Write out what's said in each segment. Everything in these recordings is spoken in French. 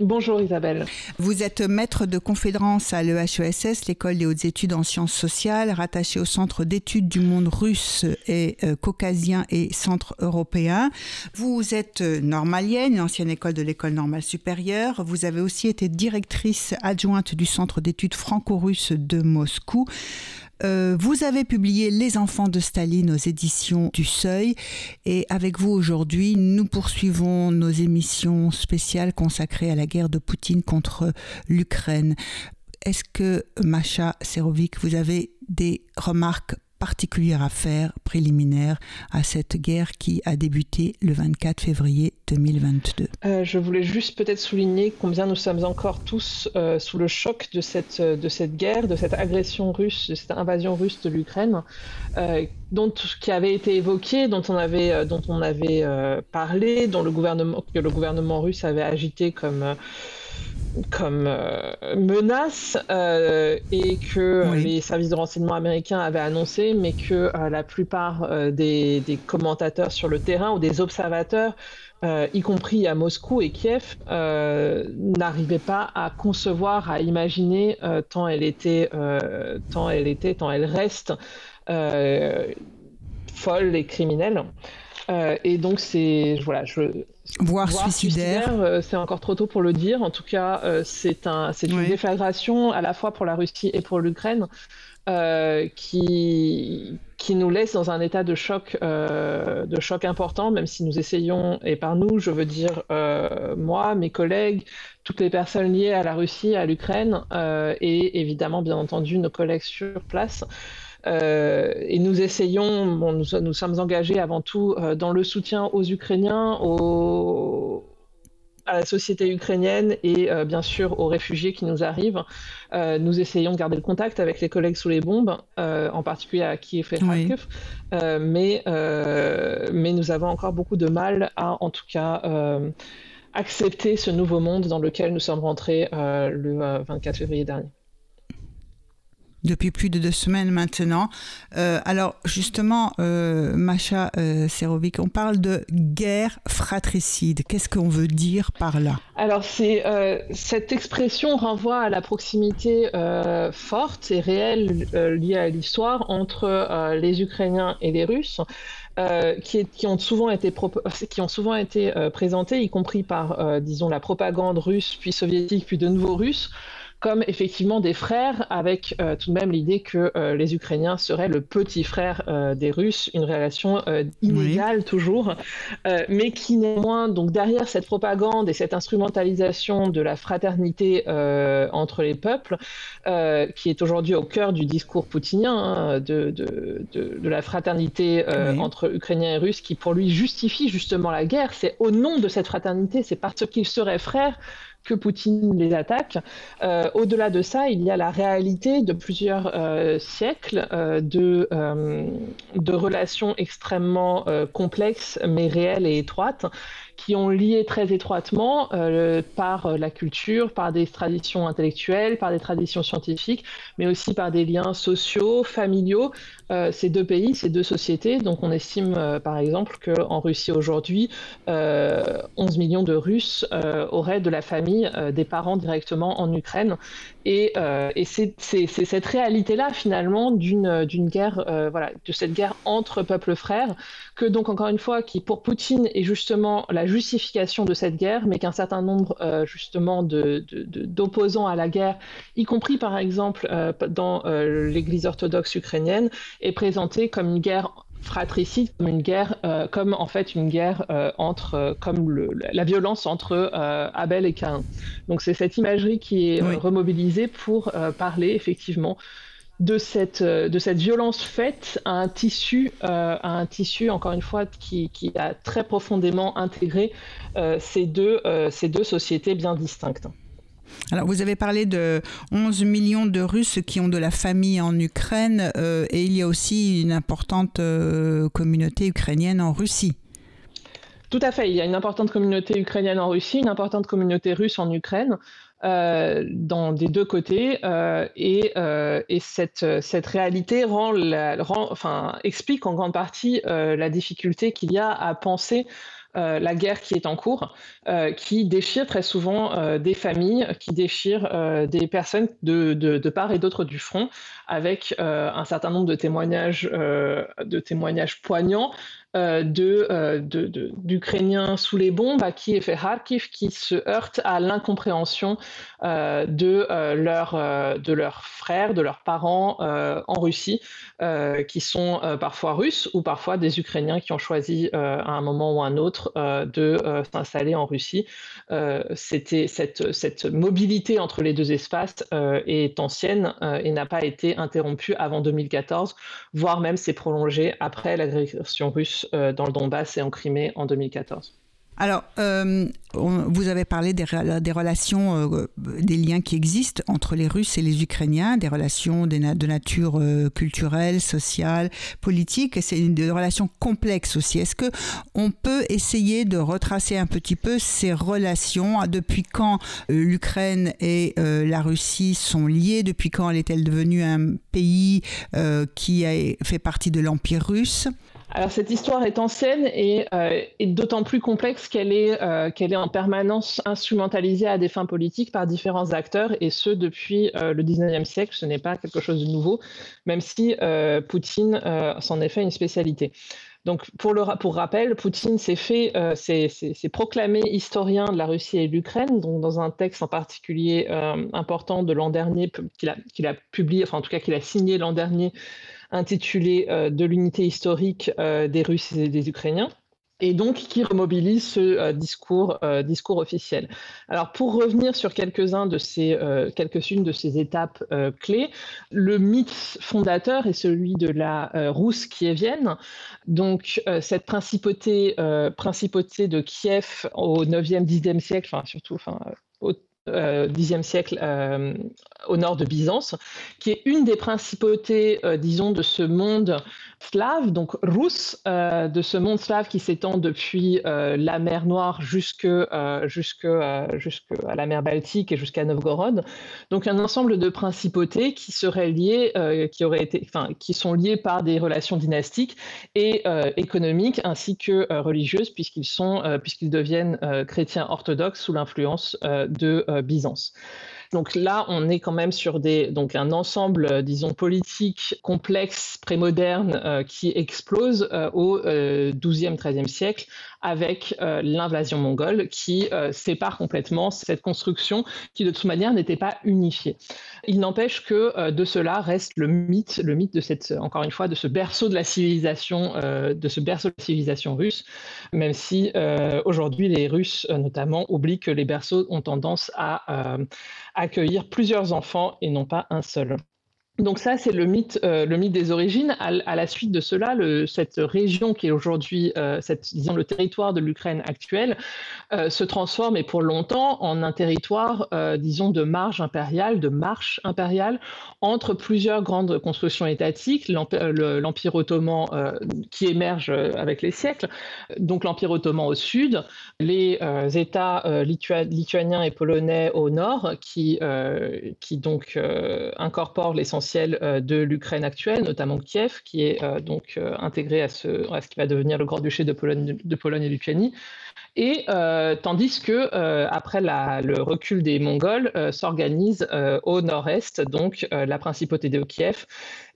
Bonjour Isabelle. Vous êtes maître de conférence à l'EHESS, l'école des hautes études en sciences sociales, rattachée au Centre d'études du monde russe et euh, caucasien et centre européen. Vous êtes euh, normalienne, ancienne école de l'école normale supérieure. Vous avez aussi été directrice adjointe du Centre d'études franco-russes de Moscou. Euh, vous avez publié Les enfants de Staline aux éditions du Seuil et avec vous aujourd'hui, nous poursuivons nos émissions spéciales consacrées à la guerre de Poutine contre l'Ukraine. Est-ce que, Macha Serovic, vous avez des remarques particulière à faire, préliminaire à cette guerre qui a débuté le 24 février 2022 euh, Je voulais juste peut-être souligner combien nous sommes encore tous euh, sous le choc de cette, de cette guerre, de cette agression russe, de cette invasion russe de l'Ukraine, euh, dont qui avait été évoquée, dont on avait, dont on avait parlé, dont le gouvernement, que le gouvernement russe avait agité comme comme euh, menace euh, et que les services de renseignement américains avaient annoncé, mais que euh, la plupart des, commentateurs sur le terrain ou des observateurs, y compris à Moscou et Kiev, n'arrivaient pas à concevoir, à imaginer tant elle était, tant elle était, tant elle reste folle et criminelle. Et donc c'est voilà, je voire, suicidaire. Euh, c'est encore trop tôt pour le dire. En tout cas, euh, c'est un, c'est une déflagration à la fois pour la Russie et pour l'Ukraine euh, qui qui nous laisse dans un état de choc, de choc important, même si nous essayons, et par nous, je veux dire moi, mes collègues, toutes les personnes liées à la Russie, à l'Ukraine, et évidemment, bien entendu, nos collègues sur place. Euh, et nous essayons, nous, nous, sommes engagés avant tout euh, dans le soutien aux Ukrainiens, à la société ukrainienne et euh, bien sûr aux réfugiés qui nous arrivent. nous essayons de garder le contact avec les collègues sous les bombes, en particulier à Kiev et Kharkiv, mais, mais nous avons encore beaucoup de mal à, en tout cas, accepter ce nouveau monde dans lequel nous sommes rentrés le 24 février dernier depuis plus de deux semaines maintenant. Euh, alors justement, euh, Macha euh, Serovic, on parle de guerre fratricide. Qu'est-ce qu'on veut dire par là? Alors c'est euh, cette expression renvoie à la proximité forte et réelle liée à l'histoire entre les Ukrainiens et les Russes. qui, ont souvent été, qui ont souvent été présentés, y compris par, disons, la propagande russe, puis soviétique, puis de nouveau russe, comme effectivement des frères, avec euh, tout de même l'idée que euh, les Ukrainiens seraient le petit frère euh, des Russes, une relation inégale toujours, mais qui néanmoins, donc derrière cette propagande et cette instrumentalisation de la fraternité entre les peuples, qui est aujourd'hui au cœur du discours poutinien, hein, de, de, de, la fraternité entre Ukrainiens et Russes, qui pour lui justifie justement la guerre, c'est au nom de cette fraternité, c'est parce qu'ils seraient frères que Poutine les attaque. Euh, au-delà de ça, il y a la réalité de plusieurs euh, siècles euh, de, de relations extrêmement complexes, mais réelles et étroites, qui ont lié très étroitement par la culture, par des traditions intellectuelles, par des traditions scientifiques, mais aussi par des liens sociaux, familiaux, euh, ces deux pays, ces deux sociétés. Donc on estime euh, par exemple qu'en Russie aujourd'hui, 11 euh, millions de Russes auraient de la famille, des parents directement en Ukraine. Et, et c'est cette réalité-là finalement d'une guerre, voilà, de cette guerre entre peuples frères, que donc encore une fois, qui pour Poutine est justement la justification de cette guerre, mais qu'un certain nombre justement d'opposants à la guerre, y compris par exemple dans l'Église orthodoxe ukrainienne, est présentée comme une guerre fratricide, comme une guerre, euh, comme en fait une guerre euh, entre, euh, comme le, la violence entre Abel et Cain. Donc c'est cette imagerie qui est remobilisée pour parler effectivement de cette, de cette violence faite à un tissu, à un tissu encore une fois qui, qui a très profondément intégré ces deux, ces deux sociétés bien distinctes. Alors, vous avez parlé de 11 millions de Russes qui ont de la famille en Ukraine euh, et il y a aussi une importante euh, communauté ukrainienne en Russie. Tout à fait. Il y a une importante communauté ukrainienne en Russie, une importante communauté russe en Ukraine. Euh, dans des deux côtés et, et cette, réalité rend, enfin, explique en grande partie la difficulté qu'il y a à penser euh, la guerre qui est en cours, euh, qui déchire très souvent euh, des familles, qui déchire des personnes de, part et d'autre du front, avec un certain nombre de témoignages, de témoignages poignants euh, euh, d'Ukrainiens sous les bombes à Kiev et Kharkiv qui se heurtent à l'incompréhension euh, de, leur, de leurs frères, de leurs parents en Russie, qui sont parfois russes ou parfois des Ukrainiens qui ont choisi à un moment ou un autre de s'installer en Russie. C'était cette, cette, mobilité entre les deux espaces est ancienne et n'a pas été interrompue avant 2014, voire même s'est prolongée après l'agression russe dans le Donbass et en Crimée en 2014. Alors, euh, vous avez parlé des, relations, euh, des liens qui existent entre les Russes et les Ukrainiens, des relations de nature culturelle, sociale, politique, c'est des relations complexes aussi. Est-ce que on peut essayer de retracer un petit peu ces relations? Depuis quand l'Ukraine et la Russie sont liées? Depuis quand elle est-elle devenue un pays qui fait partie de l'Empire russe? Alors cette histoire est ancienne et, euh, d'autant plus complexe qu'elle est, euh, qu'elle est en permanence instrumentalisée à des fins politiques par différents acteurs et ce depuis euh, le 19e siècle. Ce n'est pas quelque chose de nouveau, même si Poutine s'en est fait une spécialité. Donc, pour, pour rappel, Poutine s'est fait, s'est proclamé historien de la Russie et de l'Ukraine, donc dans un texte en particulier important de l'an dernier qu'il a, qu'il a publié, enfin en tout cas qu'il a signé l'an dernier intitulé euh, De l'unité historique euh, des Russes et des Ukrainiens et donc qui remobilise ce euh, discours, discours officiel. Alors pour revenir sur quelques-uns de ces, quelques-unes de ces étapes clés, le mythe fondateur est celui de la Rousse kievienne. Donc cette principauté, principauté de Kiev au 9e, 10e siècle, enfin surtout enfin, au Xe siècle au nord de Byzance, qui est une des principautés, euh, disons, de ce monde slave, donc russe, euh, de ce monde slave qui s'étend depuis euh, la mer Noire jusque, jusque, jusque, à la mer Baltique et jusqu'à Novgorod. Donc un ensemble de principautés qui seraient liées, qui auraient été, qui sont liées par des relations dynastiques et économiques ainsi que religieuses, puisqu'ils sont, puisqu'ils deviennent chrétiens orthodoxes sous l'influence de Byzance. Donc là, on est quand même sur des, donc un ensemble, euh, disons, politique complexe, prémoderne, euh, qui explose euh, au XIIe, XIIIe siècle avec l'invasion mongole qui sépare complètement cette construction qui, de toute manière, n'était pas unifiée. Il n'empêche que de cela reste le mythe, le mythe de cette, encore une fois, de ce berceau de la civilisation, de ce berceau de la civilisation russe, même si aujourd'hui les Russes, notamment, oublient que les berceaux ont tendance à accueillir plusieurs enfants et non pas un seul. Donc ça, c'est le mythe, euh, des origines. À, la suite de cela, cette région qui est aujourd'hui, euh, disons, le territoire de l'Ukraine actuelle, euh, se transforme, et pour longtemps, en un territoire, disons, de marge impériale, de marche impériale, entre plusieurs grandes constructions étatiques, l'Empire ottoman qui émerge avec les siècles, donc l'Empire ottoman au sud, les États lituaniens et polonais au nord, qui, qui donc incorporent l'essentiel euh, de l'Ukraine actuelle, notamment Kiev, qui est euh, donc euh, intégré à ce, ce, qui va devenir le Grand-Duché de Pologne et Lituanie. Et tandis que après le recul des Mongols s'organise au nord-est donc la principauté de Kiev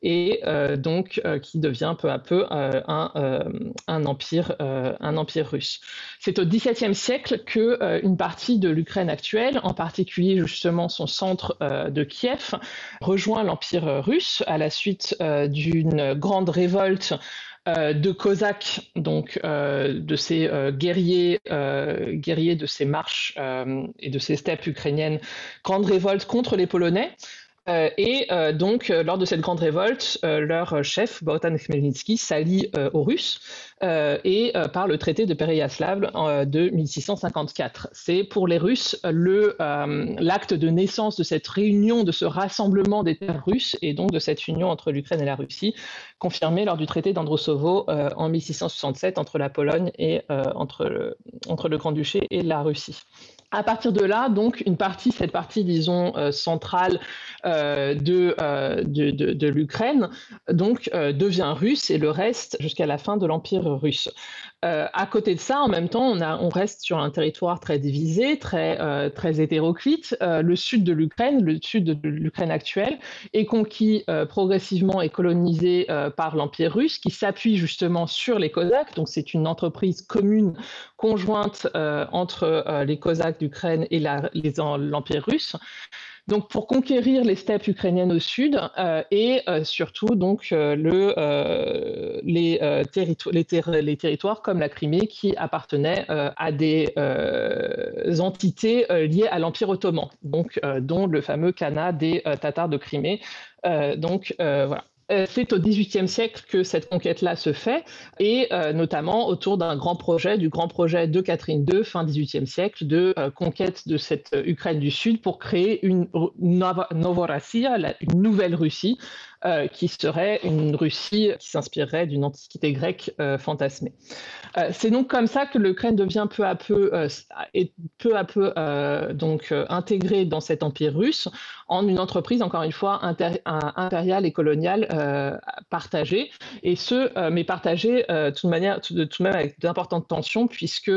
et donc qui devient peu à peu un, empire, un empire russe. C'est au XVIIe siècle que une partie de l'Ukraine actuelle, en particulier justement son centre de Kiev, rejoint l'empire russe à la suite d'une grande révolte euh, de Cosaques, donc euh, de ces euh, guerriers, guerriers de ces marches et de ces steppes ukrainiennes, grande révolte contre les Polonais. Et donc, lors de cette grande révolte, leur chef, Bogdan Khmelnytsky, s'allie aux Russes et par le traité de Pereyaslav de 1654. C'est pour les Russes l'acte de naissance de cette réunion, de ce rassemblement des terres russes et donc de cette union entre l'Ukraine et la Russie, confirmé lors du traité d'Androsovo en 1667 entre la Pologne et entre, entre le Grand-Duché et la Russie. À partir de là, donc, une partie, cette partie, disons, euh, centrale euh, euh, de, de, de, l'Ukraine, donc, devient russe et le reste jusqu'à la fin de l'Empire russe. Euh, à côté de ça, en même temps, on, reste sur un territoire très divisé, très, euh, très hétéroclite. Euh, le sud de l'Ukraine, le sud de l'Ukraine actuelle, est conquis progressivement et colonisé par l'Empire russe, qui s'appuie justement sur les Cosaques. Donc, c'est une entreprise commune, conjointe entre les Cosaques d'Ukraine et l'Empire russe donc pour conquérir les steppes ukrainiennes au sud euh, et euh, surtout donc euh, le, les, les, territoires comme la Crimée qui appartenaient à des entités liées à l'Empire ottoman, donc dont le fameux Khanat des Tatars de Crimée. donc voilà. Euh, c'est au XVIIIe siècle que cette conquête-là se fait, et euh, notamment autour d'un grand projet, du grand projet de Catherine II, fin XVIIIe siècle, de euh, conquête de cette Ukraine du Sud pour créer une Novorassia, une nouvelle Russie, euh, qui serait une Russie qui s'inspirerait d'une antiquité grecque euh, fantasmée. Euh, c'est donc comme ça que l'Ukraine devient peu à peu, et peu à peu donc intégrée dans cet empire russe en une entreprise, encore une fois, impériale et coloniale partagée, et ce, mais partagée toute manière, tout de même avec d'importantes tensions, puisque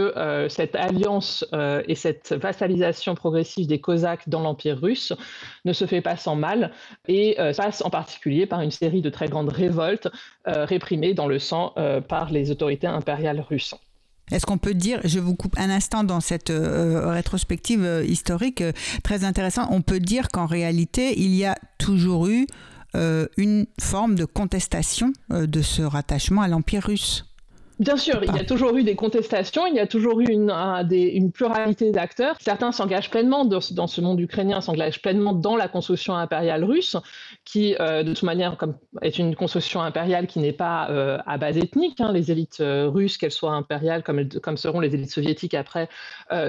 cette alliance et cette vassalisation progressive des Cosaques dans l'empire russe ne se fait pas sans mal, et passe en particulier par une série de très grandes révoltes euh, réprimées dans le sang euh, par les autorités impériales russes. Est-ce qu'on peut dire, je vous coupe un instant dans cette euh, rétrospective historique très intéressante, on peut dire qu'en réalité, il y a toujours eu une forme de contestation de ce rattachement à l'Empire russe? Bien sûr, il y a toujours eu des contestations, il y a toujours eu une, une pluralité d'acteurs. Certains s'engagent pleinement dans, ce monde ukrainien, s'engagent pleinement dans la construction impériale russe, qui, euh, de toute manière, est une construction impériale qui n'est pas euh, à base ethnique. Hein. Les élites euh, russes, qu'elles soient impériales comme, comme seront les élites soviétiques après,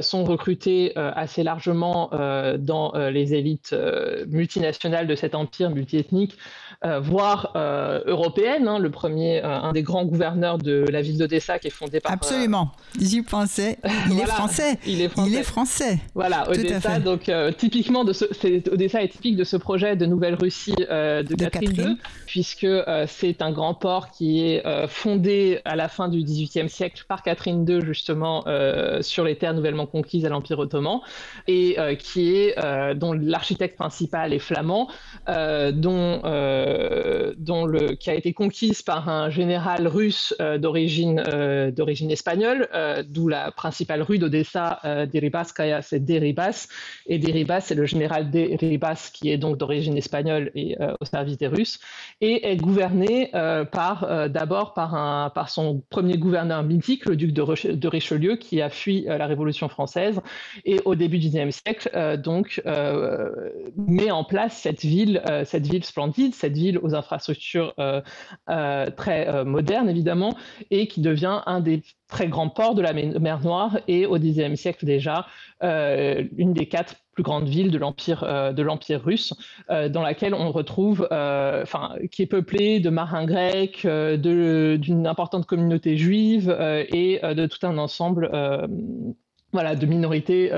sont recrutées assez largement dans les élites multinationales de cet empire multiethnique, voire européenne. Hein. Le premier, un des grands gouverneurs de la ville d'Odessa qui est fondé par. Absolument, j'y pensais. Il est français. Il est français. Il est français. Voilà, Odessa. Donc euh, typiquement de ce, Odessa est typique de ce projet de nouvelle Russie euh, de, Catherine, II, puisque euh, c'est un grand port qui est fondé à la fin du XVIIIe siècle par Catherine II justement sur les terres nouvellement conquises à l'Empire ottoman et qui est dont l'architecte principal est flamand, dont dont le qui a été conquise par un général russe d'origine euh, d'origine espagnole, euh, d'où la principale rue d'Odessa, euh, Deribaskaya, c'est Deribas, et Deribas, c'est le général Deribas qui est donc d'origine espagnole et au service des Russes, et est gouverné par d'abord par, par son premier gouverneur mythique, le duc de, de Richelieu, qui a fui la Révolution française, et au début du XIXe siècle, donc met en place cette ville, cette ville splendide, cette ville aux infrastructures très modernes évidemment, et qui devient un des très grands ports de la mer Noire et au Xe siècle déjà euh, une des quatre plus grandes villes de l'empire euh, russe, euh, dans laquelle on retrouve, enfin, qui est peuplée de marins grecs, d'une importante communauté juive et de tout un ensemble voilà, de minorités,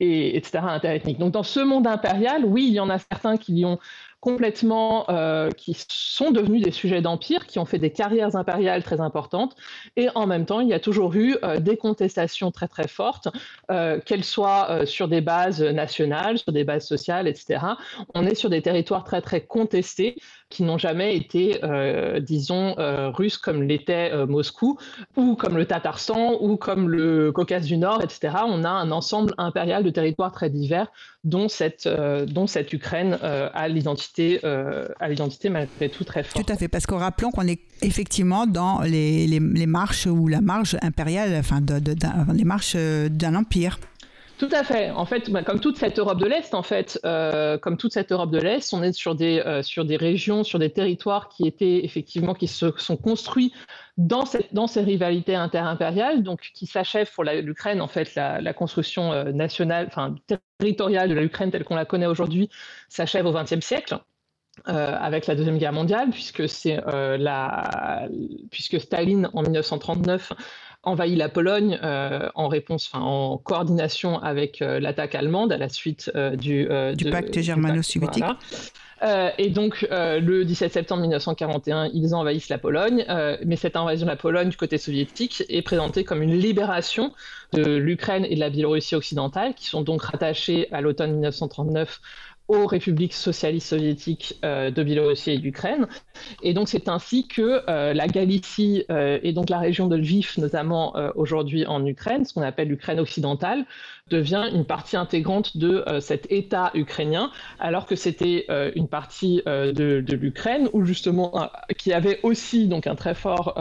et, etc., interethniques. Donc dans ce monde impérial, oui, il y en a certains qui y ont complètement, euh, qui sont devenus des sujets d'empire, qui ont fait des carrières impériales très importantes. Et en même temps, il y a toujours eu euh, des contestations très très fortes, euh, qu'elles soient sur des bases nationales, sur des bases sociales, etc. On est sur des territoires très très contestés qui n'ont jamais été, disons, russes comme l'était Moscou, ou comme le Tatarstan, ou comme le Caucase du Nord, etc. On a un ensemble impérial de territoires très divers, dont cette, dont cette Ukraine a l'identité euh, malgré tout très forte. Tout à fait, parce qu'en rappelant qu'on est effectivement dans les, marches ou la marge impériale, enfin de, les marches d'un empire. Tout à fait. En fait, bah, comme toute cette Europe de l'Est, en fait, euh, comme toute cette Europe de l'Est, on est sur des, euh, sur des régions, sur des territoires qui étaient effectivement, qui se sont construits dans, cette, dans ces rivalités interimpériales, donc qui s'achèvent pour l'Ukraine, en fait, la, construction euh, nationale, enfin territoriale de l'Ukraine telle qu'on la connaît aujourd'hui, s'achève au XXe siècle. avec la Deuxième Guerre mondiale, puisque, la, puisque Staline, en 1939, envahit la Pologne euh, en réponse, enfin en coordination avec euh, l'attaque allemande à la suite euh, du, du, pacte germano-soviétique. et donc, le 17 septembre 1941, ils envahissent la Pologne, mais cette invasion de la Pologne du côté soviétique est présentée comme une libération de l'Ukraine et de la Biélorussie occidentale, qui sont donc rattachées à l'automne 1939 aux républiques socialistes soviétiques euh, de Biélorussie et d'Ukraine. Et donc c'est ainsi que euh, la Galicie euh, et donc la région de Lviv, notamment aujourd'hui en Ukraine, ce qu'on appelle l'Ukraine occidentale, devient une partie intégrante de cet État ukrainien, alors que c'était une partie de, l'Ukraine où justement qui avait aussi donc un très fort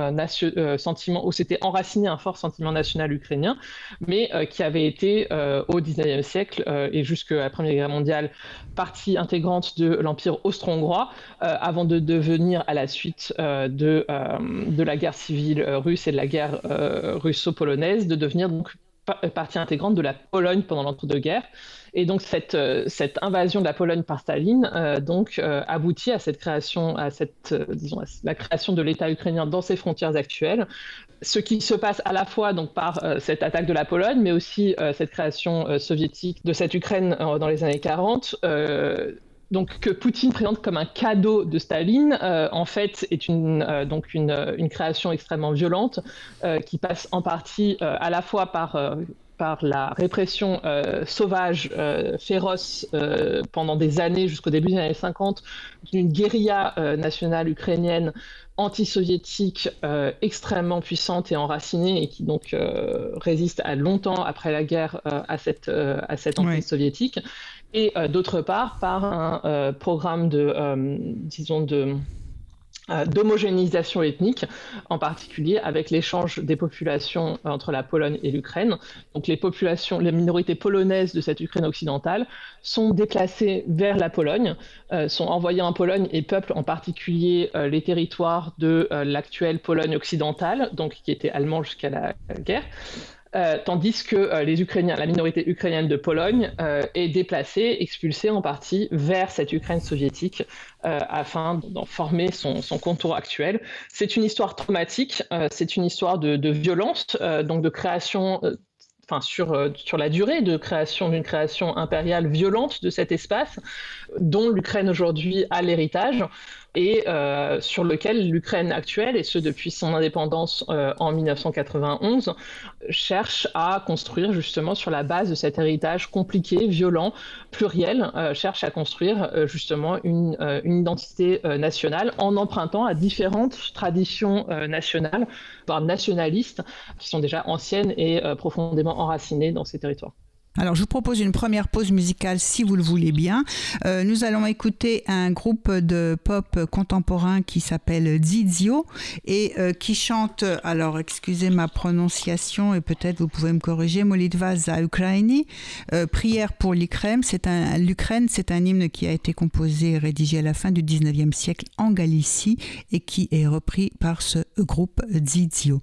sentiment, où s'était enraciné un fort sentiment national ukrainien, mais qui avait été au 19e siècle et jusqu'à la Première Guerre mondiale partie intégrante de l'Empire austro-hongrois, euh, avant de devenir, à la suite euh, de, euh, de la guerre civile russe et de la guerre russo-polonaise, de devenir donc partie intégrante de la Pologne pendant l'entre-deux-guerres. Et donc cette, cette, invasion de la Pologne par Staline donc aboutit à cette création, à cette disons la création de l'État ukrainien dans ses frontières actuelles, ce qui se passe à la fois donc par euh, cette attaque de la Pologne, mais aussi euh, cette création euh, soviétique de cette Ukraine dans les années 40. Donc que Poutine présente comme un cadeau de Staline, en fait, est une, donc une, une, création extrêmement violente qui passe en partie à la fois par par la répression sauvage, féroce pendant des années jusqu'au début des années 50 d'une guérilla nationale ukrainienne anti-soviétique euh, extrêmement puissante et enracinée et qui donc euh, résiste à longtemps après la guerre euh, à cette, à cette emprise soviétique. Et d'autre part, par un programme de, disons, de euh, d'homogénéisation ethnique, en particulier avec l'échange des populations entre la Pologne et l'Ukraine. Donc les populations, les minorités polonaises de cette Ukraine occidentale sont déplacées vers la Pologne, euh, sont envoyées en Pologne et peuplent en particulier euh, les territoires de l'actuelle Pologne occidentale, donc qui était allemand jusqu'à la guerre. Euh, tandis que euh, les Ukrainiens, la minorité ukrainienne de Pologne euh, est déplacée, expulsée en partie vers cette Ukraine soviétique afin d'en former son, contour actuel. C'est une histoire traumatique, c'est une histoire de, de violence, donc de création enfin sur, sur la durée de création d'une création impériale violente de cet espace, dont l'Ukraine aujourd'hui a l'héritage et euh, sur lequel l'Ukraine actuelle, et ce depuis son indépendance euh, en 1991, cherche à construire justement sur la base de cet héritage compliqué, violent, pluriel, euh, cherche à construire justement une, une identité nationale en empruntant à différentes traditions nationales, voire nationalistes, qui sont déjà anciennes et profondément enracinées dans ces territoires. Alors, je vous propose une première pause musicale si vous le voulez bien. Euh, nous allons écouter un groupe de pop contemporain qui s'appelle Zizio et euh, qui chante, alors excusez ma prononciation et peut-être vous pouvez me corriger, Molitva za Ukraini, euh, prière pour l'Ukraine. C'est un, l'Ukraine, c'est un hymne qui a été composé et rédigé à la fin du 19e siècle en Galicie et qui est repris par ce groupe Zizio.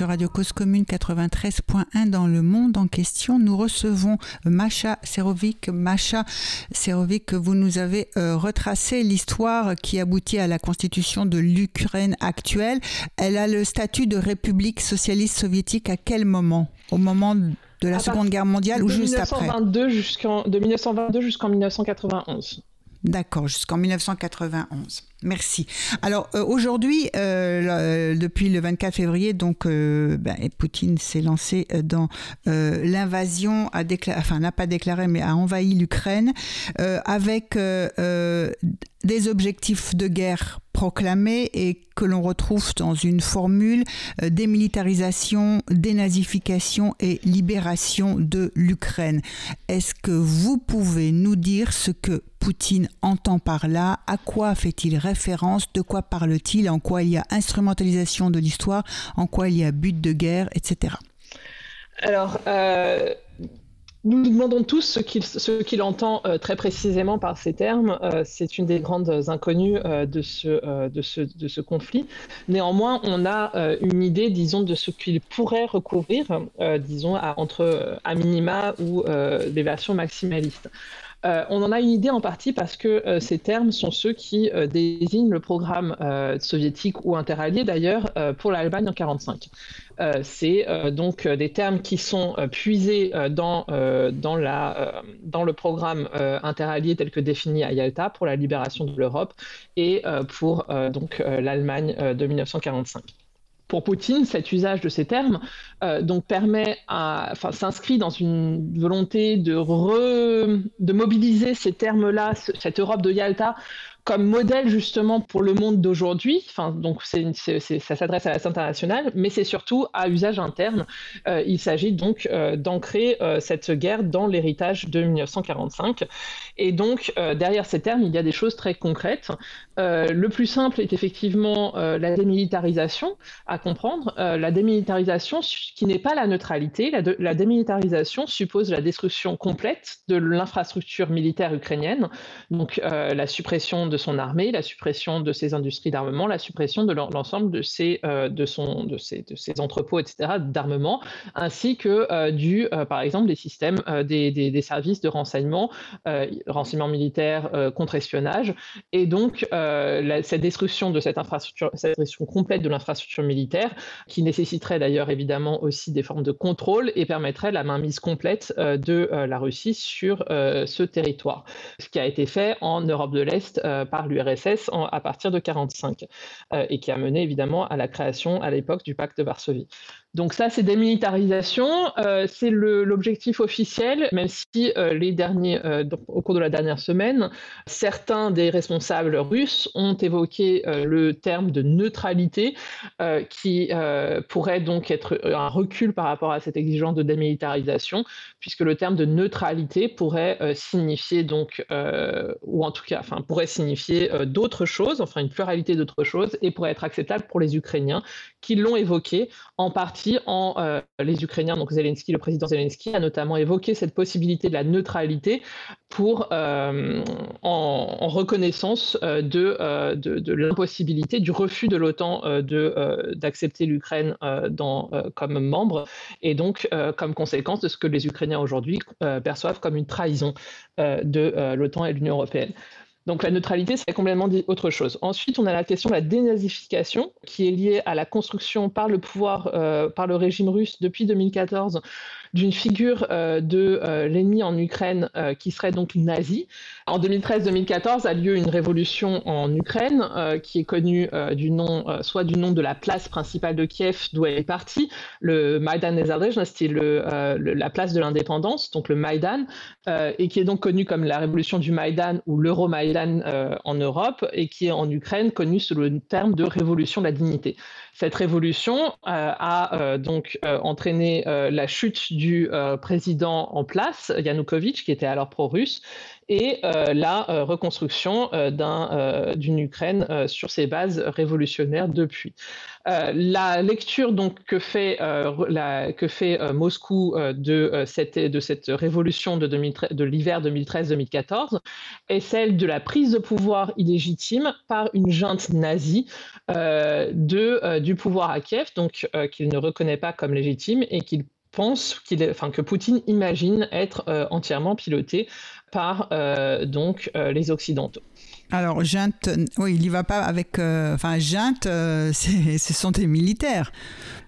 Sur Radio Cause Commune 93.1 dans le monde en question. Nous recevons Macha Serovic. Macha Serovic, vous nous avez euh, retracé l'histoire qui aboutit à la constitution de l'Ukraine actuelle. Elle a le statut de république socialiste soviétique à quel moment? Au moment de la Seconde Guerre mondiale ou juste après? De 1922 jusqu'en 1991. D'accord, jusqu'en 1991. Merci. Alors euh, aujourd'hui, euh, depuis le 24 février, donc euh, ben, Poutine s'est lancé dans l'invasion, enfin n'a pas déclaré, mais a envahi l'Ukraine avec des objectifs de guerre proclamés et que l'on retrouve dans une formule démilitarisation, dénazification et libération de l'Ukraine. Est-ce que vous pouvez nous dire ce que Poutine entend par là? À quoi fait-il référence De quoi parle-t-il En quoi il y a instrumentalisation de l'histoire En quoi il y a but de guerre, etc. Alors, euh, nous nous demandons tous ce qu'il entend euh, très précisément par ces termes. Euh, c'est une des grandes inconnues de, ce, conflit. Néanmoins, on a une idée, disons, de ce qu'il pourrait recouvrir, disons, entre à minima ou des versions maximalistes. Euh, on en a une idée en partie parce que euh, ces termes sont ceux qui euh, désignent le programme soviétique ou interallié d'ailleurs pour l'Allemagne en 1945. C'est donc des termes qui sont puisés dans, dans, le programme interallié tel que défini à Yalta pour la libération de l'Europe et pour donc l'Allemagne de 1945 pour Poutine, cet usage de ces termes euh, donc permet à, enfin, s'inscrit dans une volonté de, de mobiliser ces termes-là, cette Europe de Yalta, comme modèle justement pour le monde d'aujourd'hui. Enfin, donc ça s'adresse à la internationale, mais c'est surtout à usage interne. Euh, il s'agit donc euh, d'ancrer euh, cette guerre dans l'héritage de 1945. Et donc derrière ces termes, il y a des choses très concrètes. le plus simple est effectivement la démilitarisation à comprendre. la démilitarisation qui n'est pas la neutralité. La, la démilitarisation suppose la destruction complète de l'infrastructure militaire ukrainienne, donc la suppression de son armée, la suppression de ses industries d'armement, la suppression de l'ensemble de ses, euh, de, de, ses, de ses entrepôts, etc., d'armement, ainsi que euh, du, euh, par exemple, des systèmes des, des, services de renseignement, renseignement militaire, contre-espionnage. Et donc, cette destruction de cette infrastructure, cette destruction complète de l'infrastructure militaire, qui nécessiterait d'ailleurs évidemment aussi des formes de contrôle et permettrait la mainmise complète de la Russie sur ce territoire. Ce qui a été fait en Europe de l'Est par l'URSS à partir de 1945 euh, et qui a mené évidemment à la création à l'époque du pacte de Varsovie. Donc ça, c'est démilitarisation, euh, c'est l'objectif officiel, même si euh, les derniers, euh, au cours de la dernière semaine, certains des responsables russes ont évoqué le terme de neutralité, qui pourrait donc être un recul par rapport à cette exigence de démilitarisation, puisque le terme de neutralité pourrait signifier donc, ou en tout cas, enfin pourrait signifier d'autres choses, enfin une pluralité d'autres choses, et pourrait être acceptable pour les Ukrainiens qui l'ont évoqué en partie en euh, les Ukrainiens, donc Zelensky, le président Zelensky, a notamment évoqué cette possibilité de la neutralité pour, euh, en, reconnaissance euh, de, de, l'impossibilité, du refus de l'OTAN d'accepter l'Ukraine comme membre, et donc comme conséquence de ce que les Ukrainiens aujourd'hui perçoivent comme une trahison de l'OTAN et de l'Union européenne. Donc la neutralité, c'est complètement autre chose. Ensuite, on a la question de la dénazification, qui est liée à la construction par le pouvoir, euh, par le régime russe depuis 2014 d'une figure euh, de euh, l'ennemi en Ukraine euh, qui serait donc nazi. En 2013-2014 a lieu une révolution en Ukraine qui est connue du nom, soit du nom de la place principale de Kiev d'où elle est partie, le Maidan Nezalezhny, c'est le, la place de l'indépendance, donc le Maïdan, et qui est donc connue comme la révolution du Maïdan ou l'Euro-Maïdan en Europe, et qui est en Ukraine connue sous le terme de révolution de la dignité. Cette révolution euh, a euh, donc euh, entraîné la chute du président en place, Yanukovych, qui était alors pro-russe, et la reconstruction d'une Ukraine sur ses bases révolutionnaires depuis. la lecture donc que fait, Moscou de, cette, révolution de, l'hiver 2013-2014 est celle de la prise de pouvoir illégitime par une junte nazie du pouvoir à Kiev, donc qu'il ne reconnaît pas comme légitime et qu'il pense que Poutine imagine être entièrement piloté par donc les Occidentaux. Alors, junte, oui, il n'y va pas avec. enfin, junte, ce sont des militaires.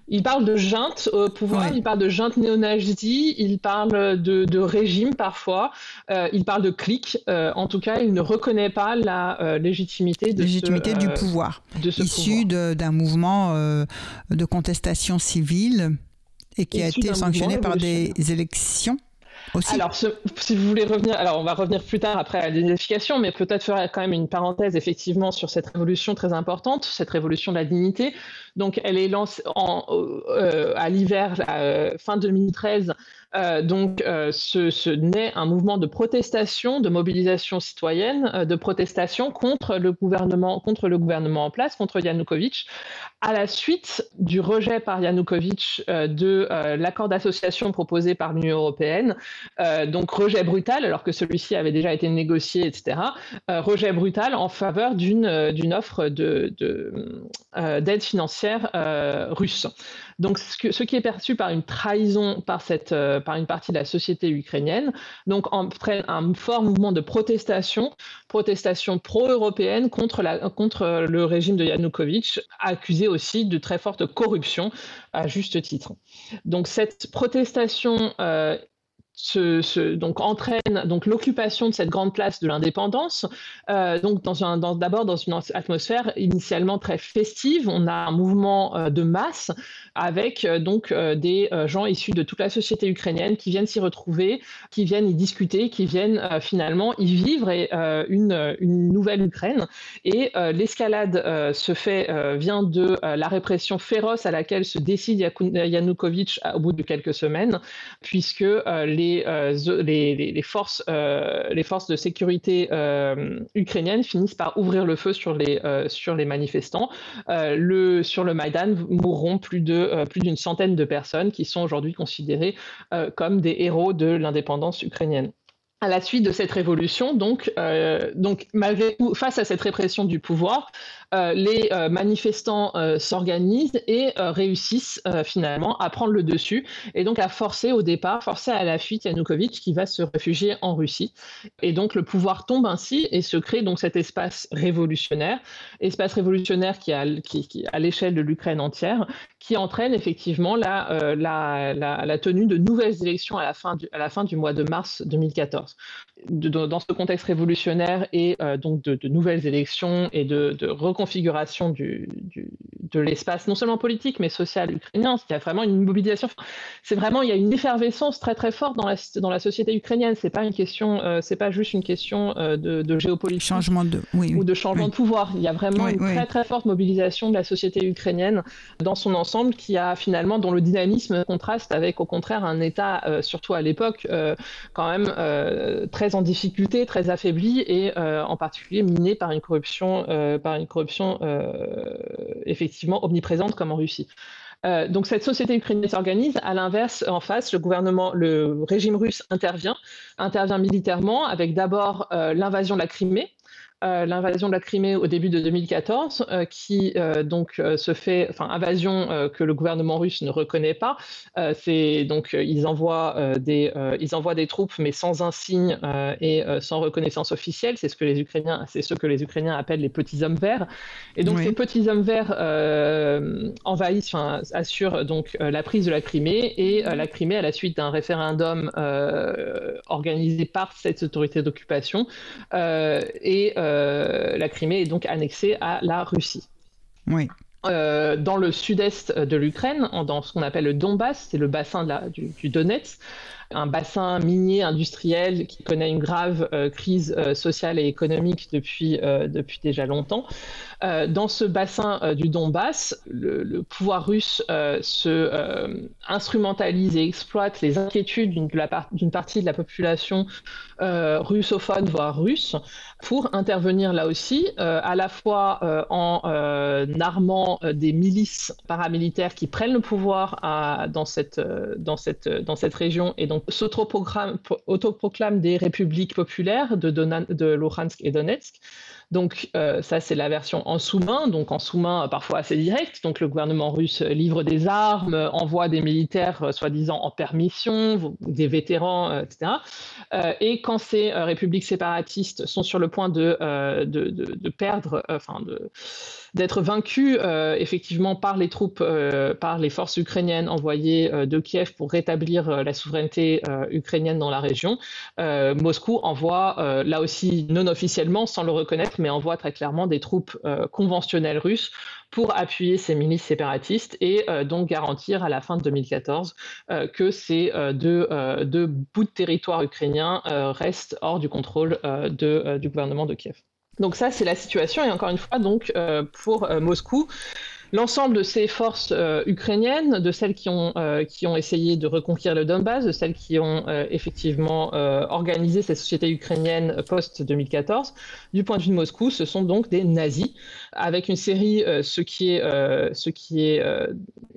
Il parle de junte au pouvoir, il parle de junte néo-nazi, il parle de, régime parfois, euh, il parle de clique. Euh, en tout cas, il ne reconnaît pas la euh, légitimité, de légitimité du pouvoir, de issu d'un mouvement de contestation civile et qui a été sanctionné par des élections. Alors, si vous voulez revenir, alors on va revenir plus tard après à l'identification, mais peut-être faire quand même une parenthèse effectivement sur cette révolution très importante, cette révolution de la dignité. Donc, elle est lancée en, euh, à l'hiver, euh, fin 2013. Euh, donc, ce, naît un mouvement de protestation, de mobilisation citoyenne, de protestation contre le gouvernement, contre le gouvernement en place, contre Yanukovych, à la suite du rejet par Yanukovych de l'accord d'association proposé par l'Union européenne. donc, rejet brutal, alors que celui-ci avait déjà été négocié, etc. rejet brutal en faveur d'une offre d'aide de, financière euh, russe. Donc, ce, qui est perçu par une trahison par, cette, euh, par une partie de la société ukrainienne, donc entraîne un fort mouvement de protestation, protestation pro-européenne contre, contre le régime de Yanukovych, accusé aussi de très forte corruption à juste titre. Donc, cette protestation euh, entraîne donc l'occupation de cette grande place de l'indépendance. Euh, donc d'abord dans une atmosphère initialement très festive, on a un mouvement euh, de masse avec euh, donc des gens issus de toute la société ukrainienne qui viennent s'y retrouver, qui viennent y discuter, qui viennent finalement y vivre et, une, une, nouvelle Ukraine. Et l'escalade se fait vient de la répression féroce à laquelle se décide Yanukovych au bout de quelques semaines, puisque les euh, les, forces, euh, les forces de sécurité euh, ukrainiennes finissent par ouvrir le feu sur les, manifestants. sur le Maïdan mourront plus d'une centaine de personnes qui sont aujourd'hui considérées comme des héros de l'indépendance ukrainienne à la suite de cette révolution, face à cette répression du pouvoir, euh, les euh, manifestants euh, s'organisent et réussissent finalement à prendre le dessus et donc à forcer au départ, forcer à la fuite Yanukovych qui va se réfugier en Russie. Et donc le pouvoir tombe ainsi et se crée donc cet espace révolutionnaire, espace révolutionnaire qui, a, à l'échelle de l'Ukraine entière, qui entraîne effectivement la, tenue de nouvelles élections à la fin du mois de mars 2014. Dans ce contexte révolutionnaire et donc de, nouvelles élections et de, de configuration du, de l'espace, non seulement politique, mais social ukrainien. Il y a vraiment une mobilisation. C'est vraiment, il y a une effervescence très très forte dans la, dans la société ukrainienne. C'est pas une question, euh, c'est pas juste une question euh, de, géopolitique changement de, oui, ou de changement de pouvoir. Il y a vraiment une très très forte mobilisation de la société ukrainienne dans son ensemble qui a finalement, dont le dynamisme contraste avec au contraire un État, euh, surtout à l'époque, quand même très en difficulté, très affaibli et en particulier miné par une corruption, par une corruption euh, effectivement omniprésente comme en Russie. Euh, donc cette société ukrainienne s'organise. À l'inverse, en face, le gouvernement, le régime russe intervient, intervient militairement avec d'abord euh, l'invasion de la Crimée, euh, l'invasion de la Crimée au début de 2014, euh, qui euh, donc se fait, enfin invasion que le gouvernement russe ne reconnaît pas. c'est donc ils envoient des ils envoient des troupes mais sans un signe et sans reconnaissance officielle. C'est ce que les Ukrainiens c'est ce que les Ukrainiens appellent les petits hommes verts. Et donc ces petits hommes verts envahissent, assurent donc la prise de la Crimée et la Crimée à la suite d'un référendum organisé par cette autorité d'occupation et la Crimée est donc annexée à la Russie. Oui. Euh, dans le sud-est de l'Ukraine, dans ce qu'on appelle le Donbass, c'est le bassin du, du, Donetsk, un bassin minier industriel qui connaît une grave euh, crise sociale et économique depuis, depuis déjà longtemps. Euh, dans ce bassin euh, du Donbass, le, pouvoir russe euh, se instrumentalise et exploite les inquiétudes d'une partie de la population russophone, voire russe, pour intervenir là aussi, à la fois en armant des milices paramilitaires qui prennent le pouvoir dans, cette, dans, cette, dans cette région et donc s'autoproclament des républiques populaires de, de Luhansk et Donetsk. Donc euh, ça, c'est la version en sous-main, donc en sous-main parfois assez direct. Donc le gouvernement russe livre des armes, envoie des militaires euh, soi-disant en permission, des vétérans, etc. et quand ces républiques séparatistes sont sur le point de, de, de perdre, enfin de d'être vaincu euh, effectivement par les troupes, euh, par les forces ukrainiennes envoyées euh, de Kiev pour rétablir la souveraineté ukrainienne dans la région. Moscou envoie, là aussi non officiellement, sans le reconnaître, mais envoie très clairement des troupes conventionnelles russes pour appuyer ces milices séparatistes et donc garantir à la fin de 2014 que ces deux, bouts de territoire ukrainien restent hors du contrôle du gouvernement de Kiev. Donc ça, c'est la situation. Et encore une fois, donc euh, pour euh, Moscou, l'ensemble de ces forces euh, ukrainiennes, de celles qui ont, euh, qui ont essayé de reconquérir le Donbass, de celles qui ont euh, effectivement organisé cette société ukrainienne post-2014, du point de vue de Moscou, ce sont donc des nazis, avec une série, ce qui est, ce qui est,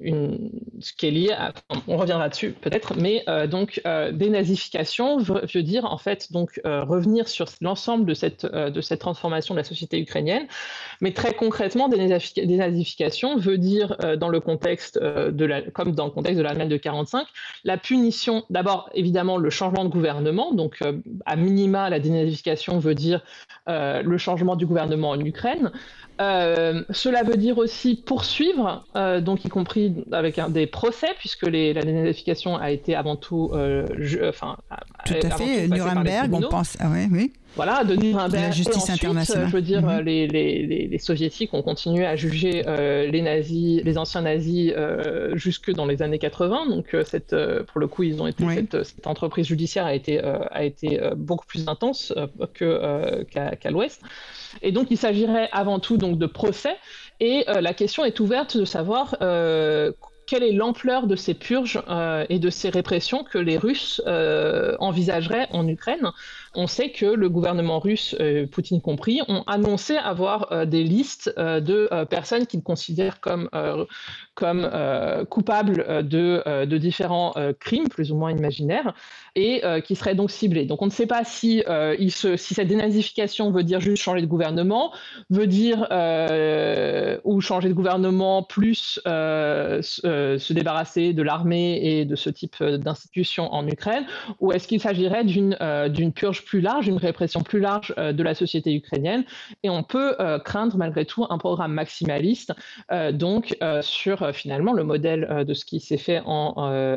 une, ce qui est lié à, on reviendra dessus peut-être, mais donc des nazifications veut, dire en fait donc revenir sur l'ensemble de cette, de cette transformation de la société ukrainienne, mais très concrètement nazifications veut dire, euh, dans le contexte euh, de la, comme dans le contexte de l'Allemagne de 45, la punition, d'abord évidemment le changement de gouvernement, donc euh, à minima la dénazification veut dire le changement du gouvernement en Ukraine. Cela veut dire aussi poursuivre, donc y compris avec un, des procès, puisque les, la dénazification a été avant tout, enfin, tout à fait, Nuremberg, on pense, ah ouais, oui. Voilà, de Nuremberg. La justice internationale. Je veux dire, mhm. les, les, les, soviétiques ont continué à juger euh, les nazis, les anciens nazis, euh, jusque dans les années 80. Donc, euh, cette, pour le coup, ils ont été cette, entreprise judiciaire a été a été beaucoup plus intense que qu'à l'Ouest. Et donc, il s'agirait avant tout donc de procès. Et la question est ouverte de savoir quelle est l'ampleur de ces purges et de ces répressions que les Russes envisageraient en Ukraine on sait que le gouvernement russe, euh, Poutine compris, ont annoncé avoir euh, des listes euh, de personnes qu'ils considèrent comme, comme coupables de, de différents crimes, plus ou moins imaginaires, et qui seraient donc ciblés. Donc on ne sait pas si, si cette dénazification veut dire juste changer de gouvernement, veut dire ou changer de gouvernement plus se débarrasser de l'armée et de ce type d'institutions en Ukraine, ou est-ce qu'il s'agirait d'une purge plus large, une répression plus large euh, de la société ukrainienne? Et on peut euh, craindre malgré tout un programme maximaliste, euh, donc sur finalement le modèle de ce qui s'est fait en,